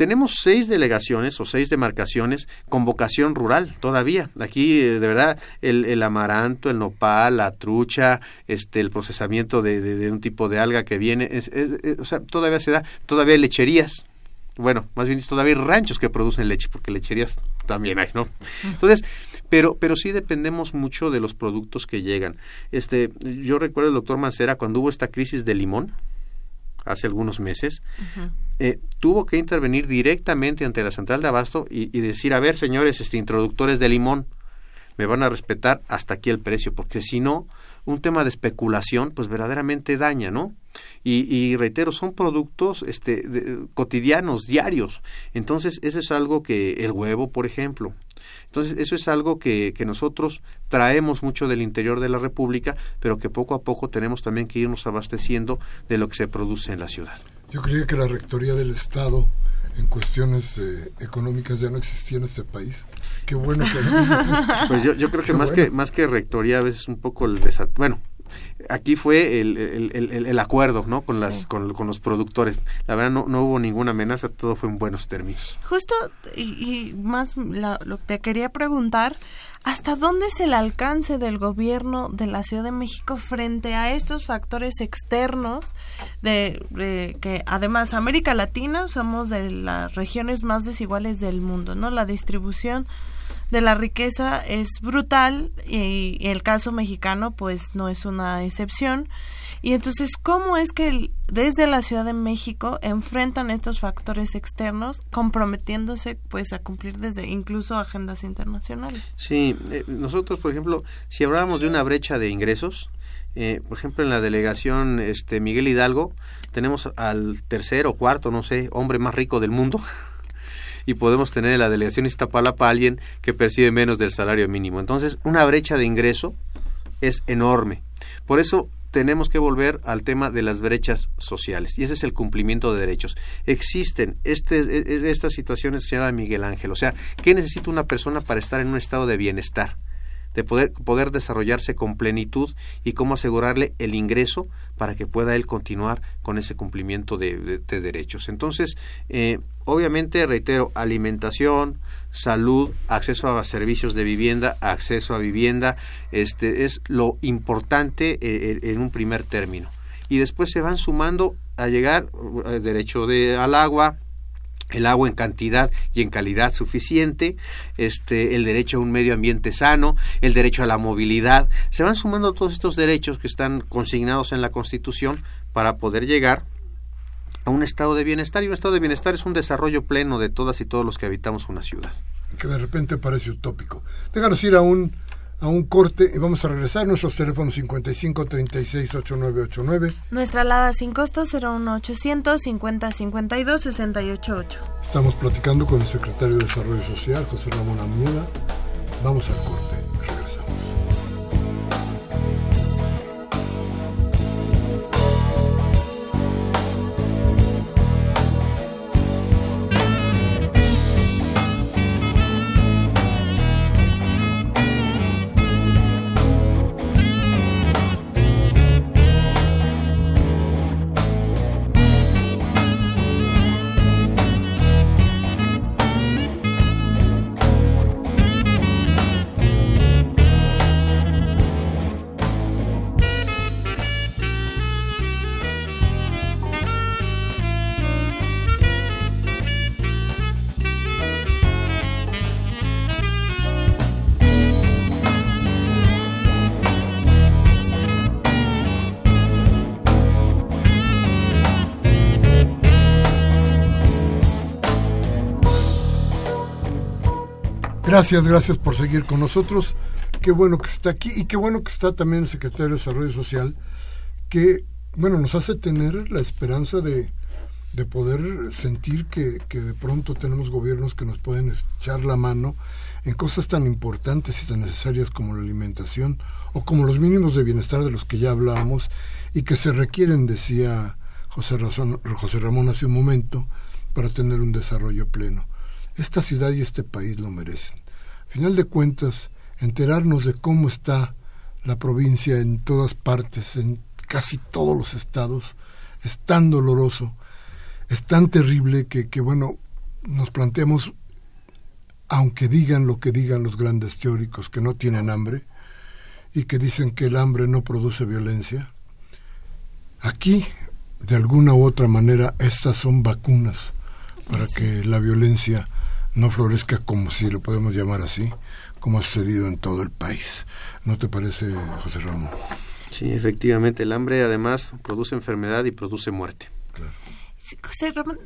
Tenemos seis delegaciones o seis demarcaciones con vocación rural todavía. Aquí, eh, de verdad, el, amaranto, el nopal, la trucha, este, el procesamiento de, un tipo de alga que viene, o sea, todavía se da, todavía hay lecherías. Bueno, más bien todavía hay ranchos que producen leche, porque lecherías también hay, ¿no? Entonces, pero, pero sí dependemos mucho de los productos que llegan. Este, yo recuerdo el doctor Mancera cuando hubo esta crisis de limón, hace algunos meses, eh, tuvo que intervenir directamente ante la central de abasto y, decir, a ver, señores, este, introductores de limón, me van a respetar hasta aquí el precio, porque si no, un tema de especulación, pues verdaderamente daña, ¿no? Y, reitero, son productos este, cotidianos, diarios. Entonces, eso es algo que el huevo, por ejemplo, entonces, eso es algo que, que, nosotros traemos mucho del interior de la República, pero que poco a poco tenemos también que irnos abasteciendo de lo que se produce en la ciudad. Yo creía que la Rectoría del Estado en cuestiones eh, económicas ya no existía en este país. Qué bueno que... pues yo, yo creo que más que más que rectoría a veces un poco el desat... Bueno, aquí fue el, el, el, acuerdo no con las con, con, los productores. La verdad no, no hubo ninguna amenaza todo fue en buenos términos. Justo y, más lo que te quería preguntar ¿Hasta dónde es el alcance del gobierno de la Ciudad de México frente a estos factores externos de, que además América Latina somos de las regiones más desiguales del mundo, ¿no? La distribución de la riqueza es brutal y, el caso mexicano pues no es una excepción. Y entonces, ¿cómo es que desde la Ciudad de México enfrentan estos factores externos comprometiéndose pues a cumplir desde incluso agendas internacionales? Sí, eh, nosotros por ejemplo, si hablábamos de una brecha de ingresos, eh, por ejemplo, en la delegación este Miguel Hidalgo tenemos al tercer o cuarto, no sé, hombre más rico del mundo y podemos tener en la delegación Iztapalapa a alguien que percibe menos del salario mínimo. Entonces, una brecha de ingreso es enorme. Por eso tenemos que volver al tema de las brechas sociales y ese es el cumplimiento de derechos. Existen este, e, e, estas situaciones, señala Miguel Ángel, o sea, ¿qué necesita una persona para estar en un estado de bienestar? De poder, poder desarrollarse con plenitud y cómo asegurarle el ingreso para que pueda él continuar con ese cumplimiento de, derechos. Entonces, eh, obviamente, reitero, alimentación, salud, acceso a servicios de vivienda, acceso a vivienda, este es lo importante eh, en un primer término. Y después se van sumando a llegar eh, derecho de, al agua, el agua en cantidad y en calidad suficiente, este, el derecho a un medio ambiente sano, el derecho a la movilidad. Se van sumando todos estos derechos que están consignados en la Constitución para poder llegar a un estado de bienestar. Y un estado de bienestar es un desarrollo pleno de todas y todos los que habitamos una ciudad. Que de repente parece utópico. Déjanos ir a un a un corte y vamos a regresar. Nuestros teléfonos 55 36 8989. Nuestra alada sin costo 01800 50 52 688. Estamos platicando con el secretario de Desarrollo Social, José Ramón Amiela. Vamos al corte. Gracias, gracias por seguir con nosotros. Qué bueno que está aquí y qué bueno que está también el secretario de Desarrollo Social, que, bueno, nos hace tener la esperanza de, de poder sentir que, que de pronto tenemos gobiernos que nos pueden echar la mano en cosas tan importantes y tan necesarias como la alimentación o como los mínimos de bienestar de los que ya hablábamos y que se requieren, decía José, José Ramón hace un momento, para tener un desarrollo pleno. Esta ciudad y este país lo merecen. Final de cuentas, enterarnos de cómo está la provincia en todas partes, en casi todos los estados, es tan doloroso, es tan terrible que, que bueno, nos planteamos aunque digan lo que digan los grandes teóricos que no tienen hambre y que dicen que el hambre no produce violencia, aquí, de alguna u otra manera, estas son vacunas para que la violencia no florezca como si lo podemos llamar así, como ha sucedido en todo el país. ¿No te parece, José Ramón? Sí, efectivamente, el hambre además produce enfermedad y produce muerte. Claro. José Ramón,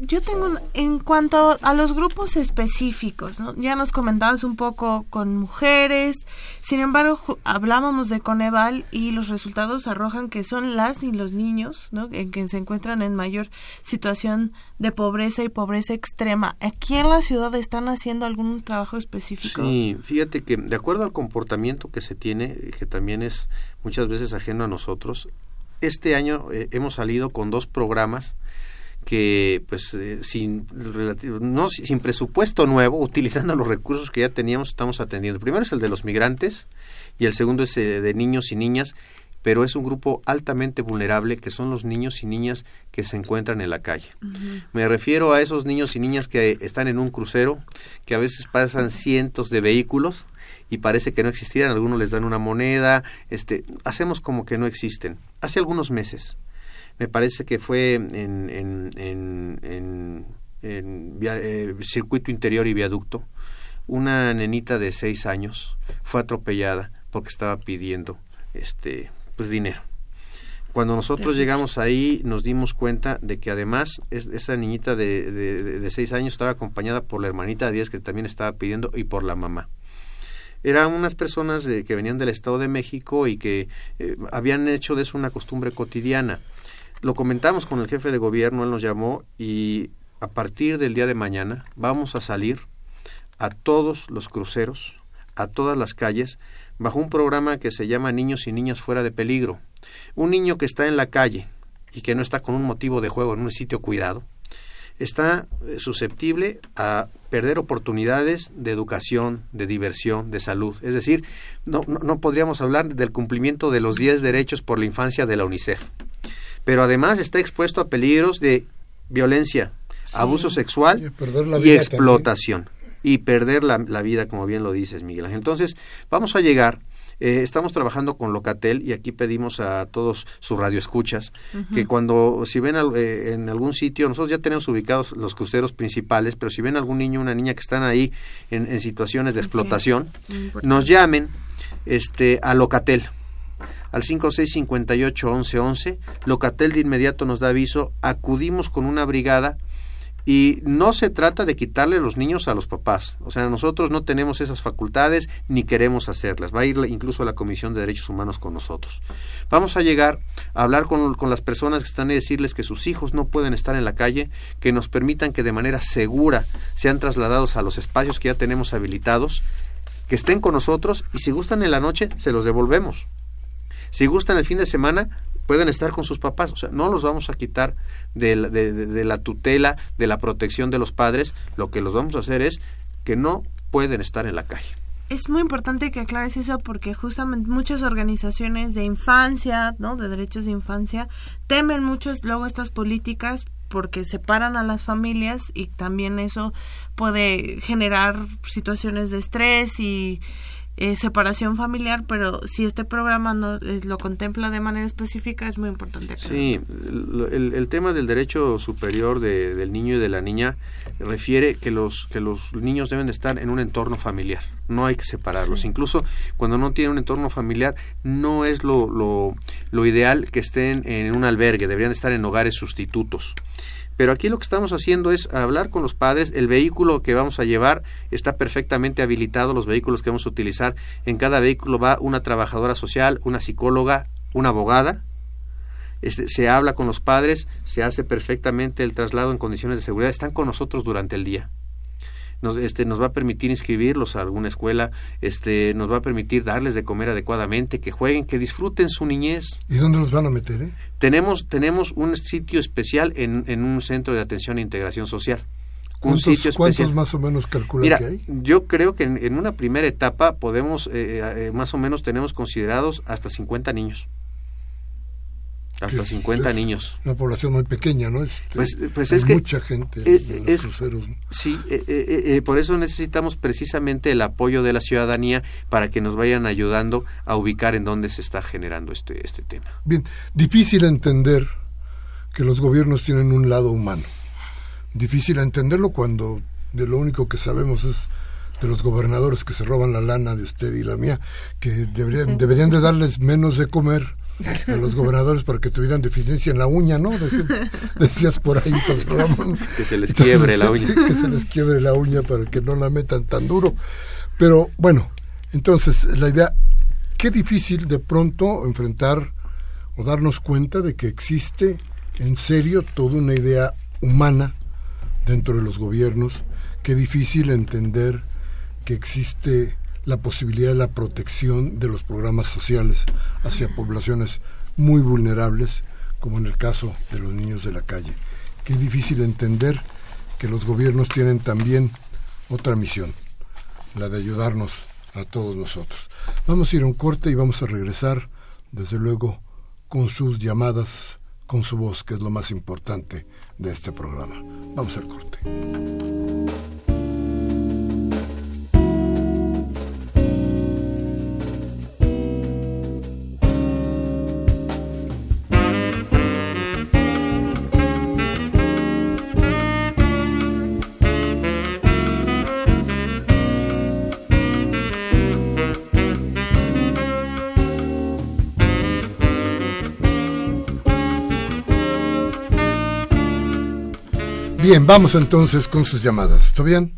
yo tengo, en cuanto a los grupos específicos, ya nos comentabas un poco con mujeres, sin embargo hablábamos de Coneval y los resultados arrojan que son las y los niños, ¿no? en que se encuentran en mayor situación de pobreza y pobreza extrema. ¿Aquí en la ciudad están haciendo algún trabajo específico? Sí, fíjate que de acuerdo al comportamiento que se tiene, que también es muchas veces ajeno a nosotros, este año eh, hemos salido con dos programas que pues eh, sin no sin presupuesto nuevo utilizando los recursos que ya teníamos estamos atendiendo el primero es el de los migrantes y el segundo es eh, de niños y niñas pero es un grupo altamente vulnerable que son los niños y niñas que se encuentran en la calle. Me refiero a esos niños y niñas que están en un crucero, que a veces pasan cientos de vehículos y parece que no existieran, algunos les dan una moneda, este, hacemos como que no existen. Hace algunos meses me parece que fue en, en, en, eh, circuito interior y viaducto, una nenita de seis años fue atropellada porque estaba pidiendo este pues dinero. Cuando nosotros llegamos ahí nos dimos cuenta de que además esa niñita de, de, seis años estaba acompañada por la hermanita de diez que también estaba pidiendo y por la mamá eran unas personas de, que venían del Estado de México y que eh, habían hecho de eso una costumbre cotidiana. Lo comentamos con el jefe de gobierno, él nos llamó y a partir del día de mañana vamos a salir a todos los cruceros, a todas las calles, bajo un programa que se llama Niños y Niñas fuera de peligro. Un niño que está en la calle y que no está con un motivo de juego en un sitio cuidado, está eh, susceptible a perder oportunidades de educación, de diversión, de salud. Es decir, no, no, podríamos hablar del cumplimiento de los 10 derechos por la infancia de la UNICEF pero además está expuesto a peligros de violencia, abuso sexual y, explotación. Y perder la, vida, como bien lo dices, Miguel Ángel. Entonces, vamos a llegar eh, estamos trabajando con Locatel y aquí pedimos a todos sus radioescuchas que cuando si ven eh, en algún sitio, nosotros ya tenemos ubicados los cruceros principales, pero si ven algún niño o una niña que están ahí en, situaciones de explotación, nos llamen este a Locatel al 5658-1111. Locatel de inmediato nos da aviso, acudimos con una brigada y no se trata de quitarle los niños a los papás. O sea, nosotros no tenemos esas facultades ni queremos hacerlas. Va a ir incluso a la Comisión de Derechos Humanos con nosotros. Vamos a llegar a hablar con, con las personas que están y decirles que sus hijos no pueden estar en la calle, que nos permitan que de manera segura sean trasladados a los espacios que ya tenemos habilitados, que estén con nosotros y si gustan en la noche se los devolvemos. Si gustan el fin de semana, pueden estar con sus papás. O sea, no los vamos a quitar de la, tutela, de la protección de los padres. Lo que los vamos a hacer es que no pueden estar en la calle es muy importante que aclares eso porque justamente muchas organizaciones de infancia, ¿no? De derechos de infancia, temen mucho luego estas políticas porque separan a las familias y también eso puede generar situaciones de estrés y eh, separación familiar, pero si este programa no eh, lo contempla de manera específica es muy importante. Sí, el, tema del derecho superior del niño y de la niña refiere que los que los niños deben de estar en un entorno familiar, no hay que separarlos. Incluso cuando no tienen un entorno familiar, no es lo, lo, lo ideal que estén en un albergue, deberían estar en hogares sustitutos Pero aquí lo que estamos haciendo es hablar con los padres. El vehículo que vamos a llevar está perfectamente habilitado, los vehículos que vamos a utilizar. En cada vehículo va una trabajadora social, una psicóloga, una abogada. Este, se habla con los padres, se hace perfectamente el traslado en condiciones de seguridad. Están con nosotros durante el día nos, este, nos va a permitir inscribirlos a alguna escuela, este, nos va a permitir darles de comer adecuadamente, que jueguen, que disfruten su niñez. ¿Y dónde los van a meter? Eh? Tenemos, tenemos un sitio especial en, en un centro de atención e integración social. Un ¿Cuántos, ¿Cuántos más o menos calculan que hay? Yo creo que en, una primera etapa podemos, eh, eh, más o menos tenemos considerados hasta 50 niños. Hasta 50 niños. Una población muy pequeña, ¿no? Este, pues, pues es que mucha gente es, cruceros. Sí, eh, eh, eh, por eso necesitamos precisamente el apoyo de la ciudadanía para que nos vayan ayudando a ubicar en dónde se está generando este, este tema. Bien, difícil entender que los gobiernos tienen un lado humano. Difícil entenderlo cuando de lo único que sabemos es de los gobernadores que se roban la lana de usted y la mía, que deberían, deberían de darles menos de comer a los gobernadores para que tuvieran deficiencia en la uña, ¿no? Decías, por ahí, pues, Ramón. Que se les quiebre la uña. Que se les quiebre la uña para que no la metan tan duro. Pero bueno, entonces la idea, qué difícil de pronto enfrentar o darnos cuenta de que existe en serio toda una idea humana dentro de los gobiernos, qué difícil entender que existe la posibilidad de la protección de los programas sociales hacia poblaciones muy vulnerables, como en el caso de los niños de la calle. Qué difícil entender que los gobiernos tienen también otra misión, la de ayudarnos a todos nosotros. Vamos a ir a un corte y vamos a regresar, desde luego, con sus llamadas, con su voz, que es lo más importante de este programa. Vamos al corte. Bien, vamos entonces con sus llamadas. ¿Está bien?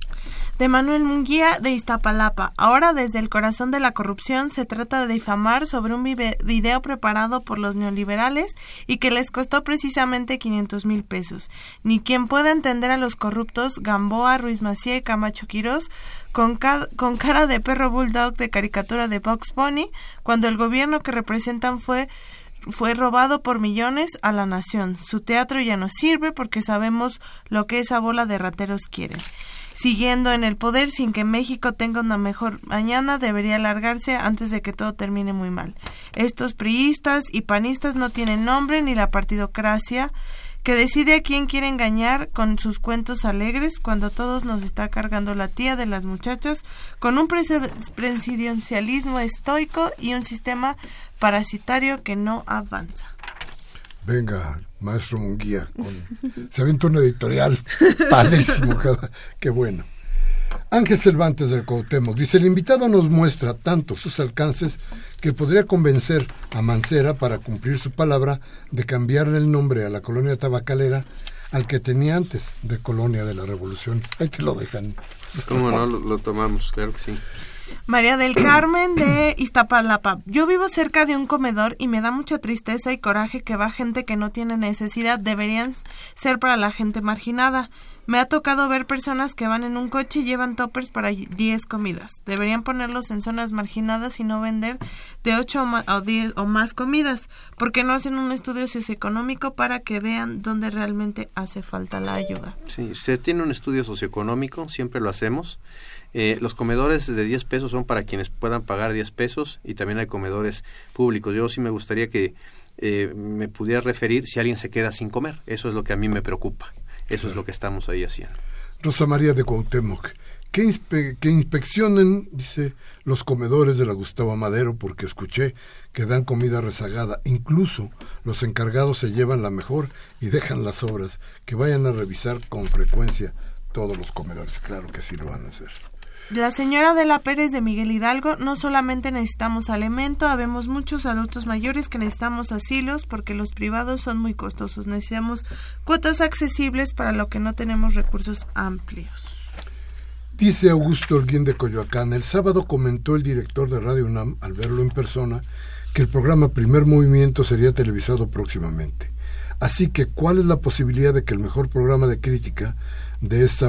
De Manuel Munguía de Iztapalapa. Ahora desde el corazón de la corrupción se trata de difamar sobre un video preparado por los neoliberales y que les costó precisamente 500 mil pesos. Ni quien pueda entender a los corruptos Gamboa, Ruiz Macié y Camacho Quirós con, con cara de perro bulldog de caricatura de Box Bunny cuando el gobierno que representan fue fue robado por millones a la nación. Su teatro ya no sirve porque sabemos lo que esa bola de rateros quiere. Siguiendo en el poder sin que México tenga una mejor mañana, debería largarse antes de que todo termine muy mal. Estos priistas y panistas no tienen nombre ni la partidocracia que decide a quién quiere engañar con sus cuentos alegres cuando todos nos está cargando la tía de las muchachas con un presidencialismo estoico y un sistema parasitario que no avanza. Venga, maestro Munguía, con... se avienta un editorial padrísimo, qué bueno. Ángel Cervantes del Cuauhtémoc dice, el invitado nos muestra tanto sus alcances que podría convencer a Mancera para cumplir su palabra de cambiarle el nombre a la colonia tabacalera al que tenía antes de Colonia de la Revolución. Ahí te lo dejan. ¿Cómo no? Lo, tomamos, claro que sí. María del Carmen de Iztapalapa. Yo vivo cerca de un comedor y me da mucha tristeza y coraje que va gente que no tiene necesidad. Deberían ser para la gente marginada. Me ha tocado ver personas que van en un coche y llevan toppers para 10 comidas. Deberían ponerlos en zonas marginadas y no vender de 8 o, 10 o más comidas, porque no hacen un estudio socioeconómico para que vean dónde realmente hace falta la ayuda. Sí, se tiene un estudio socioeconómico, siempre lo hacemos. Eh, los comedores de 10 pesos son para quienes puedan pagar 10 pesos y también hay comedores públicos. Yo sí me gustaría que eh, me pudiera referir si alguien se queda sin comer. Eso es lo que a mí me preocupa. Eso es lo que estamos ahí haciendo. Rosa María de Cuauhtémoc, que, que inspeccionen, dice, los comedores de la Gustavo Madero, porque escuché que dan comida rezagada. Incluso los encargados se llevan la mejor y dejan las obras. Que vayan a revisar con frecuencia todos los comedores. Claro que sí lo van a hacer. La señora de la Pérez de Miguel Hidalgo, no solamente necesitamos alimento, habemos muchos adultos mayores que necesitamos asilos porque los privados son muy costosos. Necesitamos cuotas accesibles para lo que no tenemos recursos amplios. Dice Augusto Orguín de Coyoacán, el sábado comentó el director de Radio UNAM, al verlo en persona, que el programa Primer Movimiento sería televisado próximamente. Así que, ¿cuál es la posibilidad de que el mejor programa de crítica de esa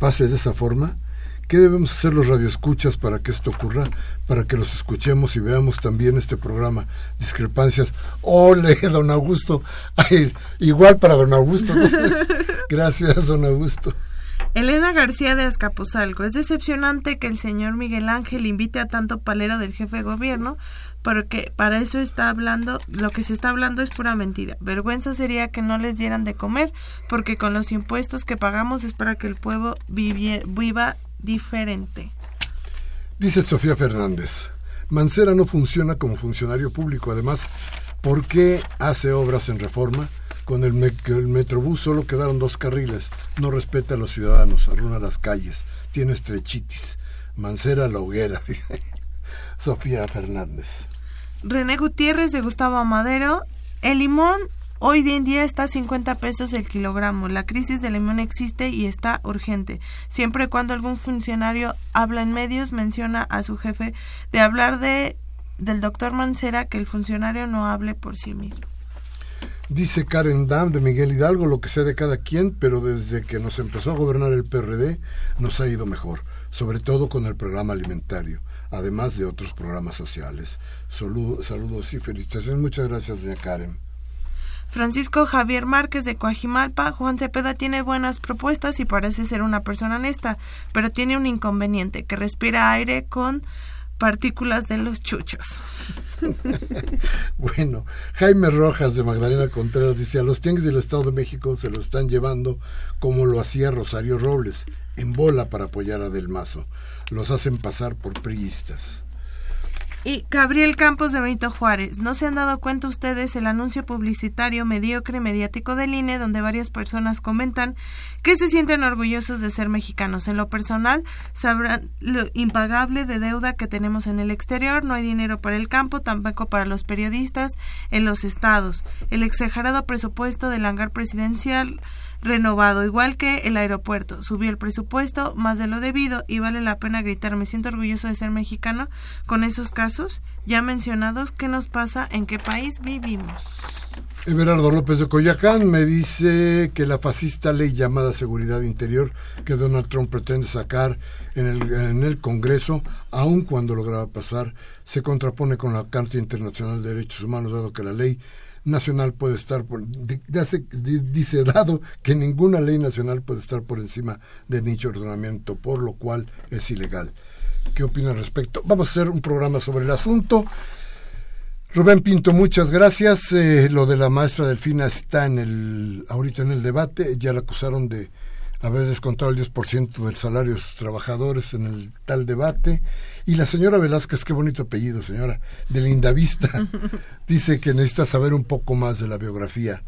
pase de esa forma? ¿Qué debemos hacer los radioescuchas para que esto ocurra? Para que los escuchemos y veamos también este programa. Discrepancias. ¡Ole, don Augusto! Ay, igual para don Augusto. Gracias, don Augusto. Elena García de Azcapotzalco. Es decepcionante que el señor Miguel Ángel invite a tanto palero del jefe de gobierno, porque para eso está hablando, lo que se está hablando es pura mentira. Vergüenza sería que no les dieran de comer, porque con los impuestos que pagamos es para que el pueblo viva diferente. Dice Sofía Fernández, Mancera no funciona como funcionario público. Además, ¿por qué hace obras en reforma? Con el, el Metrobús solo quedaron dos carriles. No respeta a los ciudadanos, arruina las calles, tiene estrechitis. Mancera la hoguera, Sofía Fernández. René Gutiérrez de Gustavo Amadero. El limón Hoy en día está a 50 pesos el kilogramo. La crisis del limón existe y está urgente. Siempre cuando algún funcionario habla en medios, menciona a su jefe de hablar de del doctor Mancera que el funcionario no hable por sí mismo. Dice Karen Dam de Miguel Hidalgo lo que sea de cada quien, pero desde que nos empezó a gobernar el PRD nos ha ido mejor, sobre todo con el programa alimentario, además de otros programas sociales. saludos y felicitaciones. Muchas gracias, doña Karen. Francisco Javier Márquez de Coajimalpa, Juan Cepeda tiene buenas propuestas y parece ser una persona honesta, pero tiene un inconveniente, que respira aire con partículas de los chuchos. bueno, Jaime Rojas de Magdalena Contreras dice, a los tianguis del Estado de México se lo están llevando como lo hacía Rosario Robles, en bola para apoyar a Del Mazo. Los hacen pasar por priistas. Y Gabriel Campos de Benito Juárez, ¿no se han dado cuenta ustedes el anuncio publicitario mediocre mediático del INE donde varias personas comentan que se sienten orgullosos de ser mexicanos? En lo personal, sabrán lo impagable de deuda que tenemos en el exterior, no hay dinero para el campo, tampoco para los periodistas en los estados, el exagerado presupuesto del hangar presidencial renovado, igual que el aeropuerto. Subió el presupuesto más de lo debido y vale la pena gritar, me siento orgulloso de ser mexicano con esos casos ya mencionados. ¿Qué nos pasa? ¿En qué país vivimos? Everardo López de Coyacán me dice que la fascista ley llamada Seguridad Interior que Donald Trump pretende sacar en el, en el Congreso, aun cuando lograba pasar, se contrapone con la Carta Internacional de Derechos Humanos, dado que la ley nacional puede estar por, dice dado que ninguna ley nacional puede estar por encima de dicho ordenamiento, por lo cual es ilegal. ¿Qué opina al respecto? Vamos a hacer un programa sobre el asunto. Rubén Pinto, muchas gracias. Eh, lo de la maestra Delfina está en el ahorita en el debate. Ya la acusaron de haber descontado el 10% del salario de sus trabajadores en el tal debate. Y la señora Velázquez, qué bonito apellido, señora, de Lindavista, dice que necesita saber un poco más de la biografía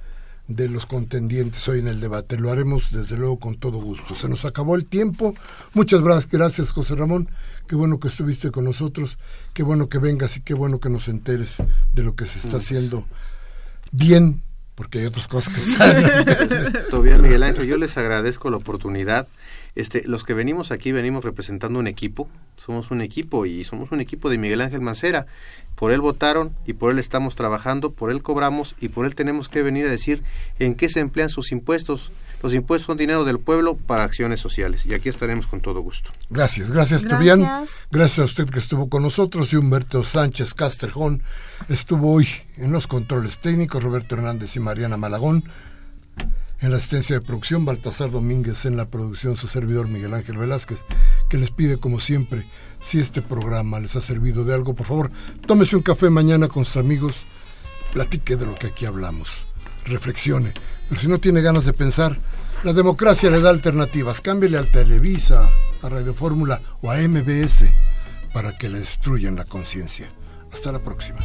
de los contendientes hoy en el debate. Lo haremos desde luego con todo gusto. Se nos acabó el tiempo. Muchas gracias, José Ramón. Qué bueno que estuviste con nosotros. Qué bueno que vengas y qué bueno que nos enteres de lo que se está haciendo bien porque hay otras cosas que salen. Todavía Miguel Ángel, yo les agradezco la oportunidad. Este, los que venimos aquí venimos representando un equipo, somos un equipo y somos un equipo de Miguel Ángel Mancera. Por él votaron y por él estamos trabajando, por él cobramos y por él tenemos que venir a decir en qué se emplean sus impuestos. Los impuestos son dinero del pueblo para acciones sociales y aquí estaremos con todo gusto. Gracias, gracias, Tobián. Gracias a usted que estuvo con nosotros y Humberto Sánchez Casterjón estuvo hoy en los controles técnicos, Roberto Hernández y Mariana Malagón. En la asistencia de producción, Baltasar Domínguez en la producción, su servidor Miguel Ángel Velázquez, que les pide como siempre, si este programa les ha servido de algo, por favor, tómese un café mañana con sus amigos, platique de lo que aquí hablamos, reflexione. Pero si no tiene ganas de pensar, la democracia le da alternativas. Cámbiale al Televisa, a Radio Fórmula o a MBS para que le destruyan la conciencia. Hasta la próxima.